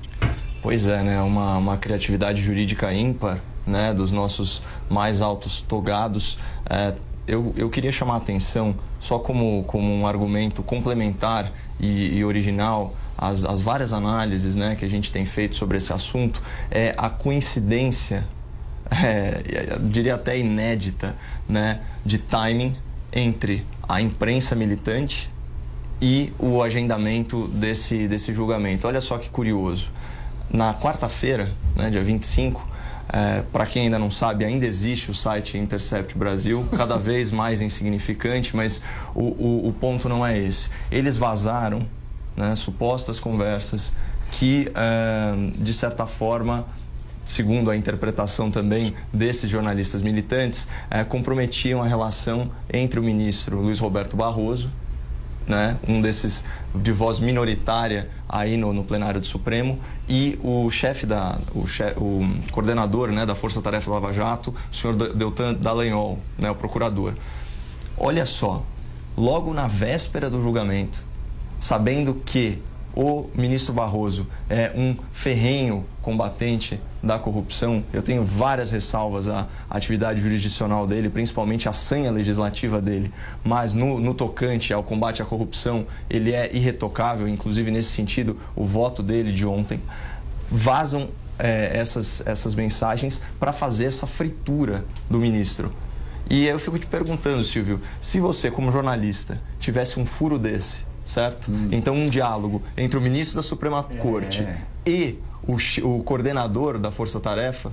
Pois é, né? Uma, uma criatividade jurídica ímpar, né? Dos nossos mais altos togados. É, eu, eu queria chamar a atenção, só como, como um argumento complementar e, e original, as, as várias análises né, que a gente tem feito sobre esse assunto, é a coincidência, é, diria até inédita, né, de timing entre a imprensa militante e o agendamento desse, desse julgamento. Olha só que curioso. Na quarta-feira, né, dia 25, é, para quem ainda não sabe, ainda existe o site Intercept Brasil, cada vez mais insignificante, mas o, o, o ponto não é esse. Eles vazaram né, supostas conversas que, é, de certa forma, segundo a interpretação também desses jornalistas militantes, é, comprometiam a relação entre o ministro Luiz Roberto Barroso, né, um desses de voz minoritária aí no, no plenário do Supremo e o chefe da o, chefe, o coordenador né, da Força Tarefa Lava Jato, o senhor Deltan Dallagnol, né, o procurador. Olha só, logo na véspera do julgamento, sabendo que o ministro Barroso é um ferrenho combatente da corrupção. Eu tenho várias ressalvas à atividade jurisdicional dele, principalmente à sanha legislativa dele, mas no, no tocante ao combate à corrupção, ele é irretocável, inclusive nesse sentido, o voto dele de ontem. Vazam é, essas, essas mensagens para fazer essa fritura do ministro. E eu fico te perguntando, Silvio, se você, como jornalista, tivesse um furo desse, certo? Hum. Então, um diálogo entre o ministro da Suprema é. Corte e o, o coordenador da Força Tarefa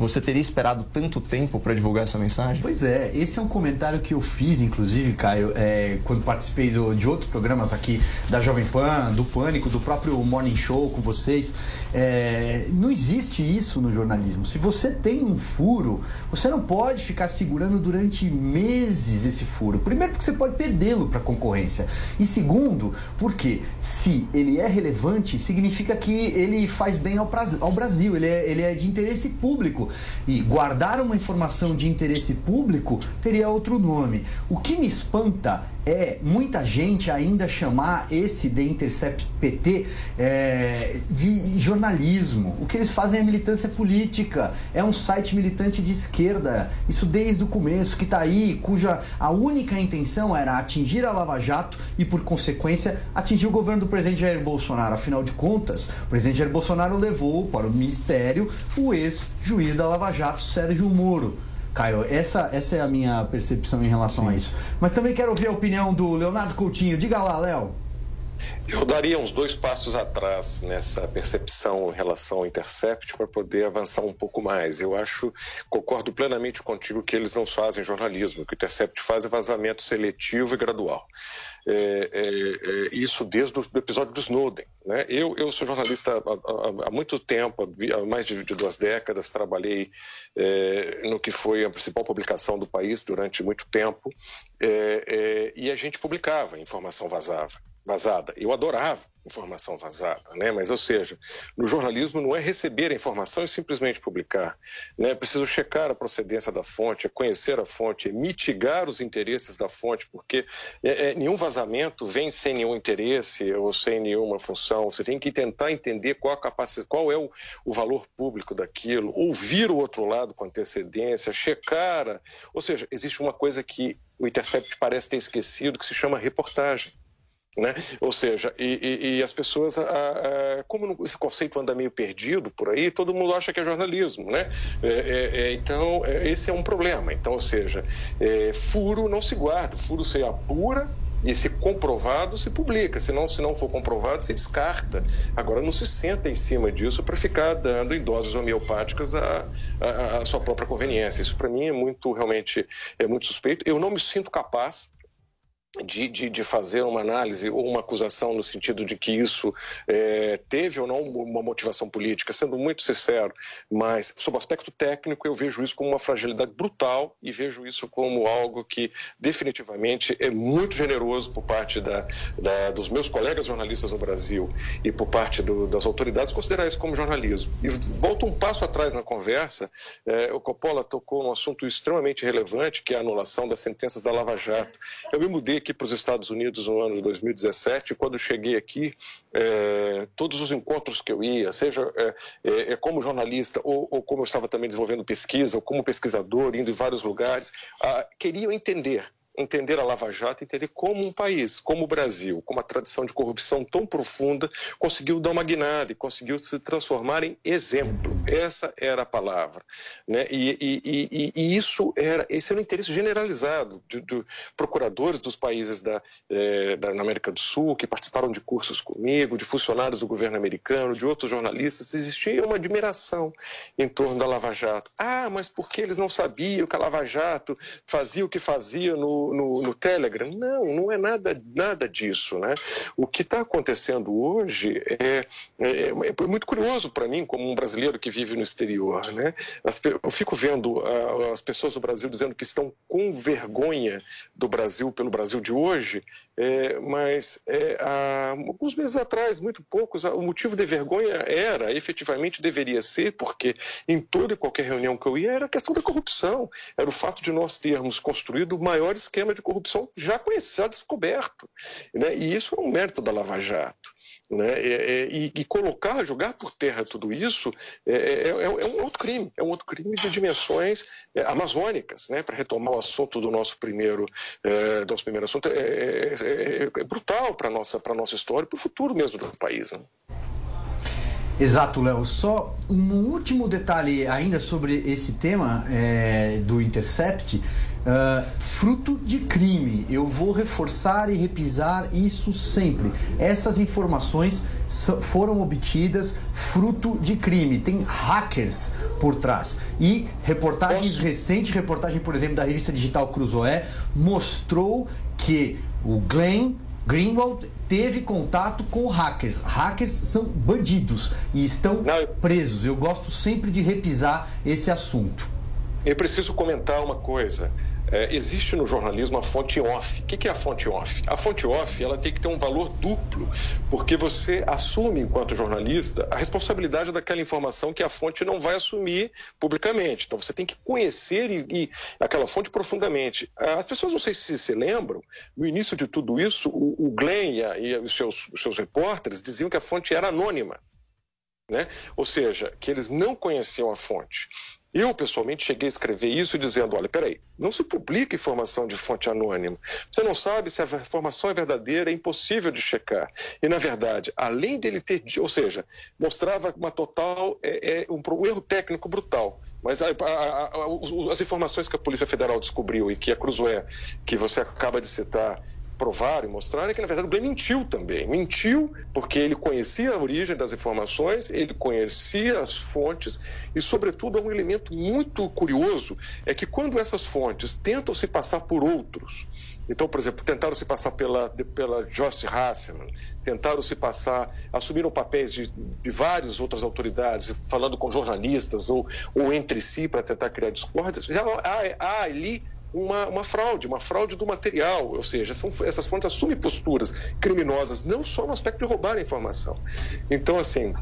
você teria esperado tanto tempo para divulgar essa mensagem? Pois é, esse é um comentário que eu fiz, inclusive, Caio, é, quando participei do, de outros programas aqui da Jovem Pan, do Pânico, do próprio Morning Show com vocês. É, não existe isso no jornalismo. Se você tem um furo, você não pode ficar segurando durante meses esse furo. Primeiro, porque você pode perdê-lo para a concorrência. E segundo, porque se ele é relevante, significa que ele faz bem ao, ao Brasil, ele é, ele é de interesse público. E guardar uma informação de interesse público teria outro nome. O que me espanta é muita gente ainda chamar esse The Intercept PT é, de jornalismo. O que eles fazem é militância política. É um site militante de esquerda. Isso desde o começo, que está aí, cuja a única intenção era atingir a Lava Jato e, por consequência, atingir o governo do presidente Jair Bolsonaro. Afinal de contas, o presidente Jair Bolsonaro levou para o ministério o ex-juiz da Lava Jato, Sérgio Moro. Caio, essa, essa é a minha percepção em relação Sim. a isso. Mas também quero ouvir a opinião do Leonardo Coutinho. Diga lá, Léo. Eu daria uns dois passos atrás nessa percepção em relação ao Intercept para poder avançar um pouco mais. Eu acho, concordo plenamente contigo que eles não fazem jornalismo, que o Intercept faz é vazamento seletivo e gradual. É, é, é, isso desde o episódio do Snowden. Né? Eu, eu sou jornalista há, há, há muito tempo, há mais de, de duas décadas, trabalhei é, no que foi a principal publicação do país durante muito tempo, é, é, e a gente publicava, informação vazava vazada. Eu adorava informação vazada, né? Mas, ou seja, no jornalismo não é receber a informação e simplesmente publicar, né? É preciso checar a procedência da fonte, é conhecer a fonte, é mitigar os interesses da fonte, porque é, é, nenhum vazamento vem sem nenhum interesse ou sem nenhuma função. Você tem que tentar entender qual a capacidade, qual é o, o valor público daquilo, ouvir o outro lado com antecedência, checar, ou seja, existe uma coisa que o Intercept parece ter esquecido que se chama reportagem. Né? Ou seja, e, e, e as pessoas, a, a, como esse conceito anda meio perdido por aí, todo mundo acha que é jornalismo, né? É, é, é então, é, esse é um problema. Então, ou seja, é, furo não se guarda, furo se apura e se comprovado se publica, se não, se não for comprovado se descarta. Agora não se senta em cima disso para ficar dando em doses homeopáticas a, a, a sua própria conveniência. Isso para mim é muito realmente é muito suspeito. Eu não me sinto capaz de, de, de, fazer uma análise ou uma acusação no sentido de que isso é, teve ou não uma motivação política, sendo muito sincero, mas sob o aspecto técnico eu vejo isso como uma fragilidade brutal e vejo isso como algo que definitivamente é muito generoso por parte da, da, dos meus colegas jornalistas no Brasil e por parte do, das autoridades considerar isso como jornalismo. E volto um passo atrás na conversa, é, o Coppola tocou num assunto extremamente relevante que é a anulação das sentenças da Lava Jato. Eu me mudei aqui para os Estados Unidos no ano de 2017. Quando cheguei aqui, é, todos os encontros que eu ia, seja é, é, como jornalista ou, ou, como eu estava também desenvolvendo pesquisa, ou como pesquisador, indo em vários lugares, ah, queriam entender entender a Lava Jato, entender como um país, como o Brasil, com uma tradição de corrupção tão profunda, conseguiu dar uma guinada e conseguiu se transformar em exemplo. Essa era a palavra. Né? E, e, e, e isso era, esse era o interesse generalizado de, procuradores dos países da, eh, da, América do Sul, que participaram de cursos comigo, de funcionários do governo americano, de outros jornalistas. Existia uma admiração em torno da Lava Jato. Ah, mas por que eles não sabiam que a Lava Jato fazia o que fazia no no, no, Telegram. Não, não é nada, nada disso. Né? O que está acontecendo hoje é, é, é muito curioso para mim, como um brasileiro que vive no exterior. Né? Eu fico vendo uh, as pessoas do Brasil dizendo que estão com vergonha do Brasil pelo Brasil de hoje, é, mas é, há alguns meses atrás, muito poucos, o motivo de vergonha era, efetivamente deveria ser, porque em toda e qualquer reunião que eu ia era a questão da corrupção, era o fato de nós termos construído maiores esquema de corrupção já conhecido, descoberto. Né? E isso é um mérito da Lava Jato. Né? E, e, colocar, jogar por terra tudo isso é, é, é, é, um outro crime, é um outro crime de dimensões é, amazônicas, né? Para retomar o assunto do nosso primeiro, é, nosso primeiro assunto, é, é brutal para nossa para nossa história, para o futuro mesmo do país. Né? Exato, Léo. Só um último detalhe ainda sobre esse tema do Intercept. Uh, fruto de crime. Eu vou reforçar e repisar isso sempre. Essas informações foram obtidas fruto de crime. Tem hackers por trás. E reportagens recentes, reportagem, por exemplo, da revista digital Cruzoé, mostrou que o Glenn Greenwald teve contato com hackers. Hackers são bandidos e estão presos. Eu gosto sempre de repisar esse assunto. Eu preciso comentar uma coisa é, existe no jornalismo a fonte off. O que é a fonte off? A fonte off ela tem que ter um valor duplo, porque você assume, enquanto jornalista, a responsabilidade daquela informação que a fonte não vai assumir publicamente. Então você tem que conhecer e, e aquela fonte profundamente. As pessoas não sei se se lembram, no início de tudo isso, o, o Glenn e, a, e os, seus, os seus repórteres diziam que a fonte era anônima. Né? Ou seja, que eles não conheciam a fonte. Eu, pessoalmente, cheguei a escrever isso dizendo: olha, peraí, não se publica informação de fonte anônima. Você não sabe se a informação é verdadeira, é impossível de checar. E, na verdade, além dele ter. Ou seja, mostrava uma total. É, é um, um erro técnico brutal. Mas a, a, a, as informações que a Polícia Federal descobriu e que a Cruzoé, que você acaba de citar, provar e mostrar é que, na verdade, o Glenn mentiu também. Mentiu porque ele conhecia a origem das informações, ele conhecia as fontes e, sobretudo, um elemento muito curioso é que quando essas fontes tentam se passar por outros, então, por exemplo, tentaram se passar pela, pela Joyce Hasselman, tentaram se passar, assumiram papéis de, de várias outras autoridades, falando com jornalistas ou, ou entre si para tentar criar discórdias, já há, há ali uma, uma fraude, uma fraude do material, ou seja, são, essas fontes assumem posturas criminosas, não só no aspecto de roubar a informação. Então, assim,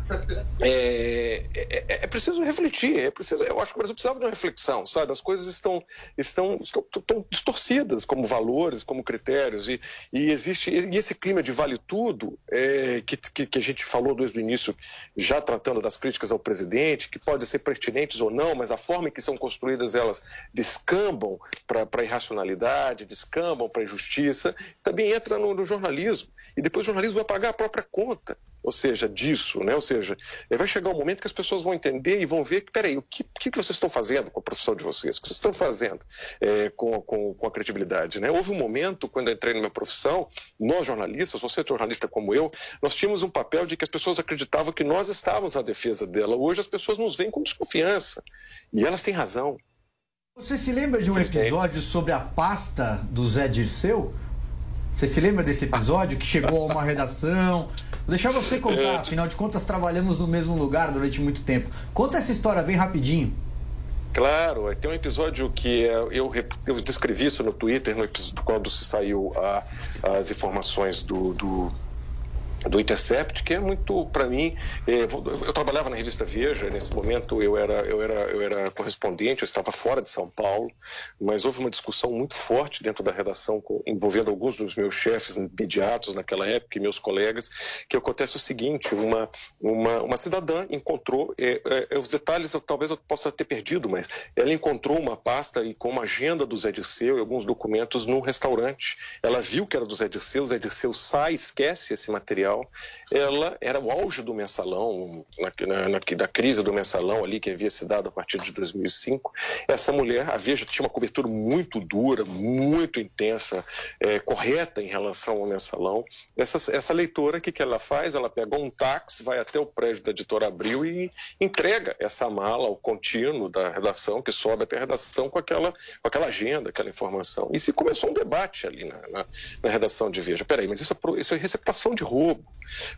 é, é, é preciso refletir, é preciso, eu acho que o Brasil precisava de uma reflexão, sabe? As coisas estão, estão, estão, estão distorcidas como valores, como critérios, e, e existe e esse clima de vale tudo é, que, que, que a gente falou desde o início, já tratando das críticas ao presidente, que podem ser pertinentes ou não, mas a forma em que são construídas elas descambam para para irracionalidade, descambam para injustiça, também entra no, no, jornalismo. E depois o jornalismo vai pagar a própria conta, ou seja, disso, né? Ou seja, vai chegar um momento que as pessoas vão entender e vão ver que, peraí, o que, que vocês estão fazendo com a profissão de vocês? O que vocês estão fazendo é, com, com, com, a credibilidade, né? Houve um momento, quando eu entrei na minha profissão, nós jornalistas, você é jornalista como eu, nós tínhamos um papel de que as pessoas acreditavam que nós estávamos à defesa dela. Hoje as pessoas nos veem com desconfiança. E elas têm razão. Você se lembra de um episódio sobre a pasta do Zé Dirceu? Você se lembra desse episódio que chegou a uma redação? Vou deixar você contar, afinal de contas trabalhamos no mesmo lugar durante muito tempo. Conta essa história bem rapidinho. Claro, tem um episódio que é, eu, eu descrevi isso no Twitter, no episódio, quando se saiu a, as informações do, do do Intercept, que é muito, para mim, é, eu trabalhava na revista Veja, nesse momento eu era, eu, era, eu era correspondente, eu estava fora de São Paulo, mas houve uma discussão muito forte dentro da redação, envolvendo alguns dos meus chefes imediatos naquela época e meus colegas, que acontece o seguinte, uma, uma, uma cidadã encontrou, é, é, os detalhes eu, talvez eu possa ter perdido, mas ela encontrou uma pasta e com uma agenda do Zé Dirceu e alguns documentos num restaurante. Ela viu que era do Zé Dirceu, o Zé Dirceu sai, esquece esse material ela era o auge do mensalão, na, na, da crise do mensalão ali que havia se dado a partir de 2005. Essa mulher, a Veja tinha uma cobertura muito dura, muito intensa, é, correta em relação ao mensalão. Essa, essa leitora, o que, que ela faz? Ela pega um táxi, vai até o prédio da editora Abril e entrega essa mala ao contínuo da redação, que sobe até a redação com aquela, com aquela agenda, aquela informação. E se começou um debate ali na, na, na redação de Veja. Peraí, mas isso é, isso é receptação de roubo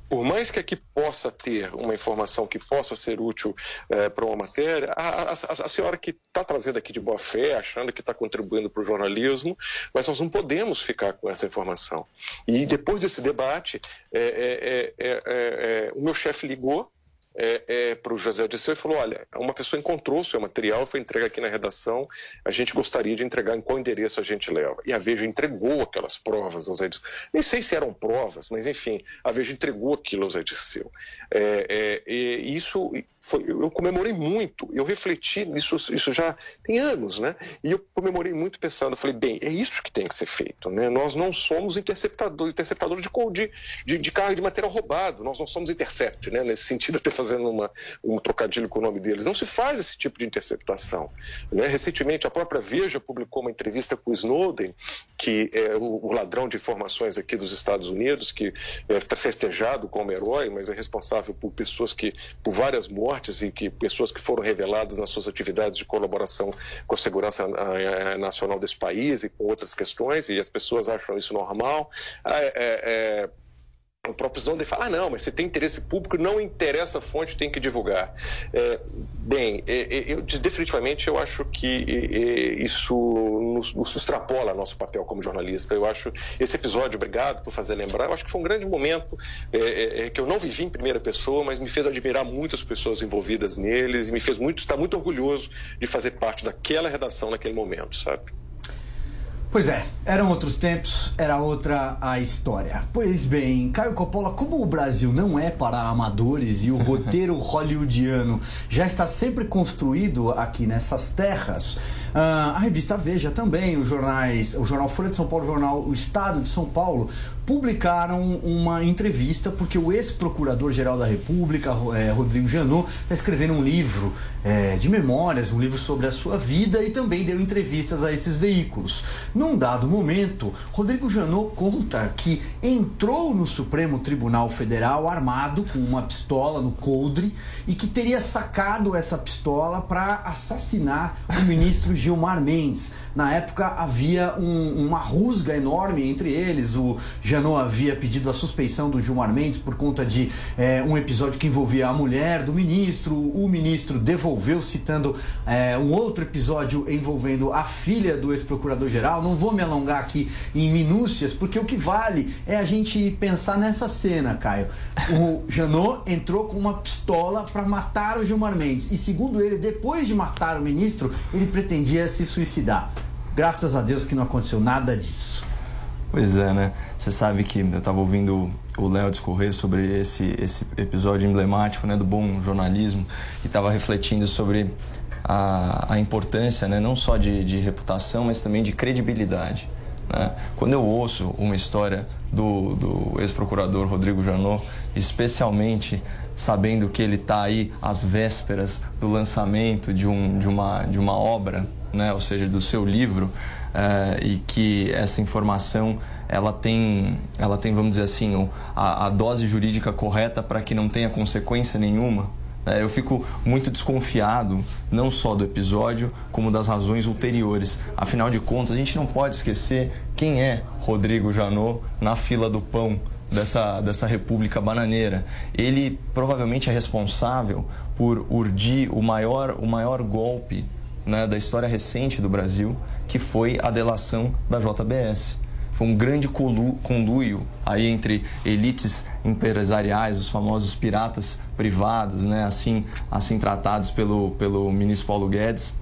por mais que aqui possa ter uma informação que possa ser útil é, para uma matéria, a, a, a senhora que está trazendo aqui de boa fé, achando que está contribuindo para o jornalismo, mas nós não podemos ficar com essa informação. E depois desse debate, é, é, o meu chefe ligou é, é, para o José Odisseu e falou: olha, uma pessoa encontrou o seu material, foi entregue aqui na redação, a gente gostaria de entregar em qual endereço a gente leva. E a Veja entregou aquelas provas ao Zé Odisseu. Nem sei se eram provas, mas enfim, a Veja entregou aquilo ao Zé Odisseu. É, é, e isso foi, eu comemorei muito, eu refleti nisso, isso já tem anos, né? E eu comemorei muito pensando, falei, bem, é isso que tem que ser feito, né? Nós não somos interceptador, interceptador de, de, de carga de material roubado, nós não somos intercept, né? Nesse sentido, até fazendo uma, um trocadilho com o nome deles. Não se faz esse tipo de interceptação. Né? Recentemente, a própria Veja publicou uma entrevista com o Snowden, que é o, o ladrão de informações aqui dos Estados Unidos, que está é, festejado como herói, mas é responsável por pessoas que, por várias mortes e que pessoas que foram reveladas nas suas atividades de colaboração com a segurança nacional desse país e com outras questões, e as pessoas acham isso normal. É, é, é o próprio Snowden fala, ah, não, mas se tem interesse público, não interessa a fonte, tem que divulgar. É, bem, é, é eu, definitivamente eu acho que é, isso nos, nos, extrapola nosso papel como jornalista. Eu acho esse episódio, obrigado por fazer lembrar, eu acho que foi um grande momento que eu não vivi em primeira pessoa, mas me fez admirar muitas pessoas envolvidas neles e me fez muito estar muito orgulhoso de fazer parte daquela redação naquele momento, sabe? Pois é, eram outros tempos, era outra a história. Pois bem, Caio Coppola, como o Brasil não é para amadores e o roteiro hollywoodiano já está sempre construído aqui nessas terras, ah, a revista Veja também, os jornais, o jornal Folha de São Paulo, o jornal O Estado de São Paulo, publicaram uma entrevista porque o ex-procurador-geral da República, é, Rodrigo Janot, está escrevendo um livro é, de memórias, um livro sobre a sua vida e também deu entrevistas a esses veículos. Num dado momento, Rodrigo Janot conta que entrou no Supremo Tribunal Federal armado com uma pistola no coldre e que teria sacado essa pistola para assassinar o ministro Gilmar Mendes. Na época havia um, uma rusga enorme entre eles. O Janot havia pedido a suspeição do Gilmar Mendes por conta de é, um episódio que envolvia a mulher do ministro. O ministro devolveu, citando é, um outro episódio envolvendo a filha do ex-procurador-geral. Não vou me alongar aqui em minúcias, porque o que vale é a gente pensar nessa cena, Caio. O Janot entrou com uma pistola para matar o Gilmar Mendes. E segundo ele, depois de matar o ministro, ele pretendia se suicidar. Graças a Deus que não aconteceu nada disso. Pois é, né? Você sabe que eu estava ouvindo o Léo discorrer sobre esse, esse episódio emblemático né, do bom jornalismo e estava refletindo sobre a, a importância né, não só de, de reputação, mas também de credibilidade. Né? Quando eu ouço uma história do, do ex-procurador Rodrigo Janot, especialmente sabendo que ele está aí às vésperas do lançamento de, um, de, uma, de uma obra, né? ou seja, do seu livro, eh, e que essa informação ela tem, ela tem vamos dizer assim, a, a dose jurídica correta para que não tenha consequência nenhuma É, eu fico muito desconfiado, não só do episódio, como das razões ulteriores. Afinal de contas, a gente não pode esquecer quem é Rodrigo Janot na fila do pão dessa, dessa República Bananeira. Ele provavelmente é responsável por urdir o maior, o maior golpe né, da história recente do Brasil, que foi a delação da JBS. Foi um grande conluio aí entre elites empresariais, os famosos piratas privados, né, assim, assim tratados pelo, pelo ministro Paulo Guedes,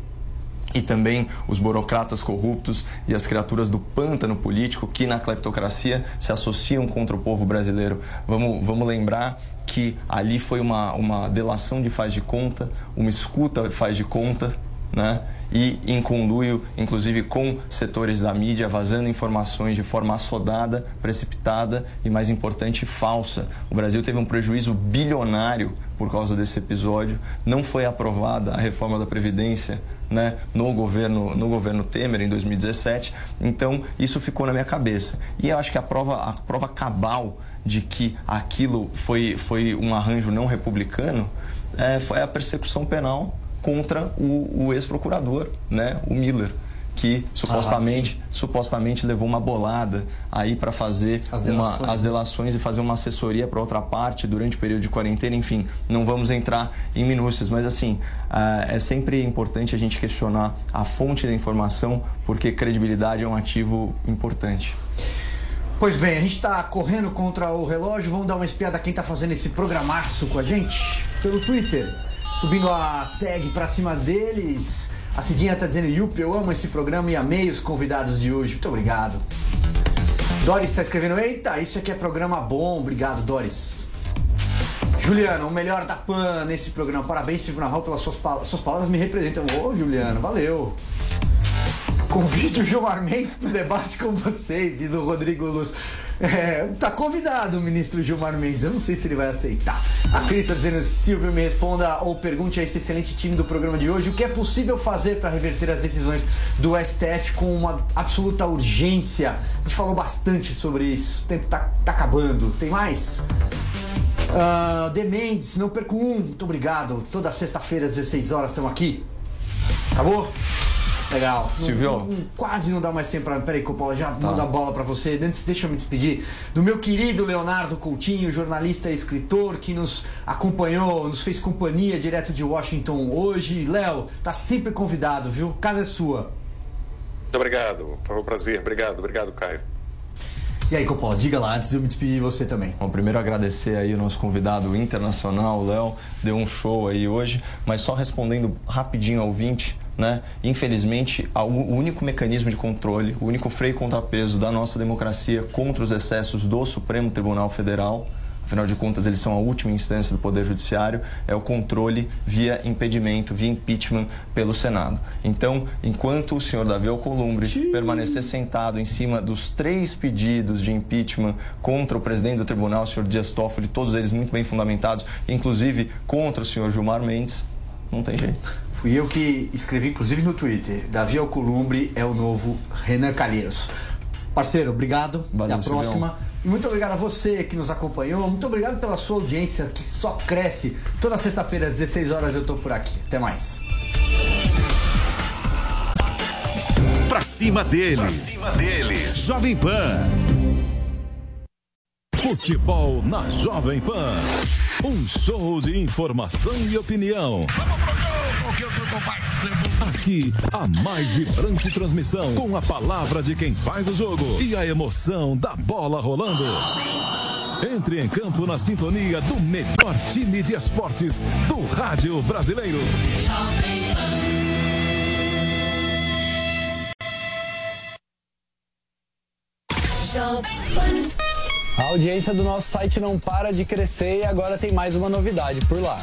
e também os burocratas corruptos e as criaturas do pântano político que na cleptocracia se associam contra o povo brasileiro. Vamos, vamos lembrar que ali foi uma, uma delação de faz de conta, uma escuta faz de conta, né? e em conluio, inclusive com setores da mídia, vazando informações de forma assodada, precipitada e, mais importante, falsa. O Brasil teve um prejuízo bilionário por causa desse episódio. Não foi aprovada a reforma da Previdência né, no, governo, no governo Temer, em 2017. Então, isso ficou na minha cabeça. E eu acho que a prova, a prova cabal de que aquilo foi, foi um arranjo não republicano é, foi a persecução penal contra o, o ex-procurador, né, o Miller, que supostamente, supostamente levou uma bolada aí para fazer As uma- delações, as né? delações e fazer uma assessoria para outra parte durante o período de quarentena, enfim, não vamos entrar em minúcias, mas assim, ah, é sempre importante a gente questionar a fonte da informação, porque credibilidade é um ativo importante. Pois bem, a gente está correndo contra o relógio. Vamos dar uma espiada a quem tá fazendo esse programaço com a gente pelo Twitter. Subindo a tag pra cima deles. A Cidinha tá dizendo, Yup, eu amo esse programa e amei os convidados de hoje. Muito obrigado. Doris está escrevendo, eita, isso aqui é programa bom. Obrigado, Doris. Juliano, o melhor da PAN nesse programa. Parabéns, Silvio Naval, pelas suas, pal- suas palavras me representam. Ô, Juliano, valeu. Convide o João Mendes para debate com vocês, diz o Rodrigo Luz. É, tá convidado o ministro Gilmar Mendes, eu não sei se ele vai aceitar. A Cris está dizendo, Silvio, me responda ou pergunte a esse excelente time do programa de hoje o que é possível fazer para reverter as decisões do STF com uma absoluta urgência. A gente falou bastante sobre isso, o tempo tá, tá acabando. Tem mais? Ah, The Mendes, não perco um, muito obrigado. Toda sexta-feira às 16 horas estamos aqui. Acabou? Legal. Silvio. não- não- quase não dá mais tempo pra. Peraí, Coppola, já Tá. manda a bola pra você. Antes, deixa eu me despedir do meu querido Leonardo Coutinho, jornalista e escritor que nos acompanhou, nos fez companhia direto de Washington hoje. Léo, tá sempre convidado, viu? Casa é sua. Muito obrigado, foi um prazer. Obrigado, obrigado, Caio. E aí, Coppola, diga lá antes de eu me despedir de você também. Bom, primeiro agradecer aí o nosso convidado internacional, o Léo, deu um show aí hoje, mas só respondendo rapidinho ao ouvinte, né? Infelizmente, o único mecanismo de controle, o único freio contrapeso da nossa democracia contra os excessos do Supremo Tribunal Federal, afinal de contas eles são a última instância do Poder Judiciário, é o controle via impedimento, via impeachment pelo Senado. Então, enquanto o senhor Davi Alcolumbre permanecer sentado em cima dos três pedidos de impeachment contra o presidente do tribunal, o senhor Dias Toffoli, todos eles muito bem fundamentados, inclusive contra o senhor Gilmar Mendes, não tem jeito. Fui eu que escrevi, inclusive no Twitter. Davi Alcolumbre é o novo Renan Calheiros. Parceiro, obrigado. Valeu, Até a próxima. E muito obrigado a você que nos acompanhou. Muito obrigado pela sua audiência, que só cresce. Toda sexta-feira, às 16 horas, eu tô por aqui. Até mais. Pra cima deles. Pra cima deles. Jovem Pan. Futebol na Jovem Pan. Um show de informação e opinião. Aqui, a mais vibrante transmissão com a palavra de quem faz o jogo e a emoção da bola rolando. Entre em campo na sintonia do melhor time de esportes do rádio brasileiro. A audiência do nosso site não para de crescer e agora tem mais uma novidade por lá.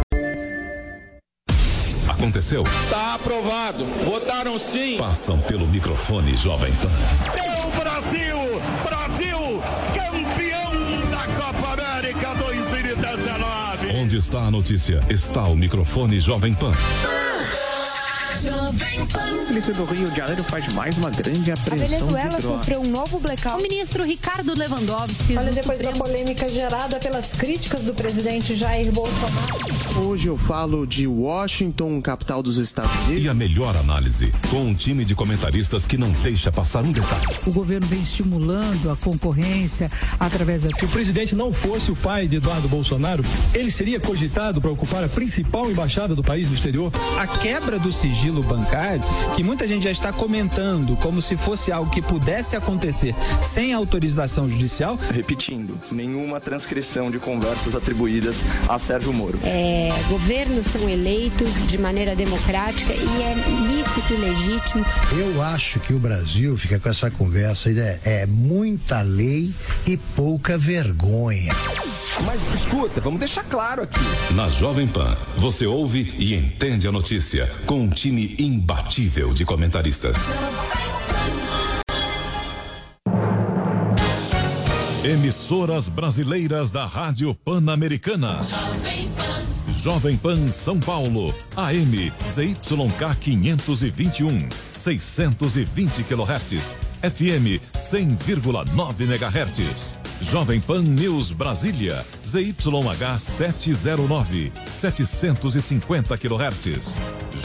Aconteceu? Está aprovado. Votaram sim. Passam pelo microfone Jovem Pan. É o Brasil! Brasil! Campeão da Copa América 2019! Onde está a notícia? Está o microfone Jovem Pan. A polícia do Rio de Janeiro faz mais uma grande A apreensão Venezuela de drogas. sofreu um novo blackout. O ministro Ricardo Lewandowski. Olha, depois da Supremo- polêmica gerada pelas críticas do presidente Jair Bolsonaro. Hoje eu falo de Washington, capital dos Estados Unidos. E a melhor análise, com um time de comentaristas que não deixa passar um detalhe. O governo vem estimulando a concorrência através da. Se o presidente não fosse o pai de Eduardo Bolsonaro, ele seria cogitado para ocupar a principal embaixada do país no exterior? A quebra do sigilo bancário, que muita gente já está comentando como se fosse algo que pudesse acontecer sem autorização judicial. Repetindo, nenhuma transcrição de conversas atribuídas a Sérgio Moro. É, governos são eleitos de maneira democrática e é lícito e legítimo. Eu acho que o Brasil fica com essa conversa é, é muita lei e pouca vergonha. Mas escuta, vamos deixar claro aqui. Na Jovem Pan, você ouve e entende a notícia com um time imbatível de comentaristas. Emissoras brasileiras da Rádio Pan-Americana. Jovem Pan São Paulo, AM ZYK 521, 620 kHz, FM 100,9 MHz. Jovem Pan News Brasília, ZYH 709, 750 kHz.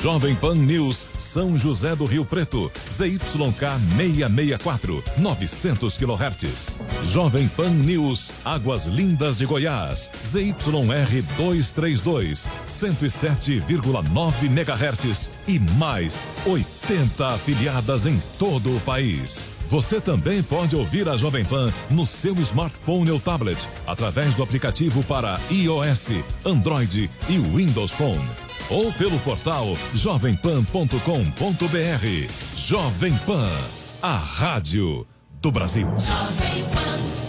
Jovem Pan News São José do Rio Preto, ZYK 664, 900 kHz. Jovem Pan News Águas Lindas de Goiás, ZYR 232, 107,9 MHz e mais 80 afiliadas em todo o país. Você também pode ouvir a Jovem Pan no seu smartphone ou tablet, através do aplicativo para iOS, Android e Windows Phone. Ou pelo portal jovempan.com.br. Jovem Pan, a rádio do Brasil. Jovem Pan.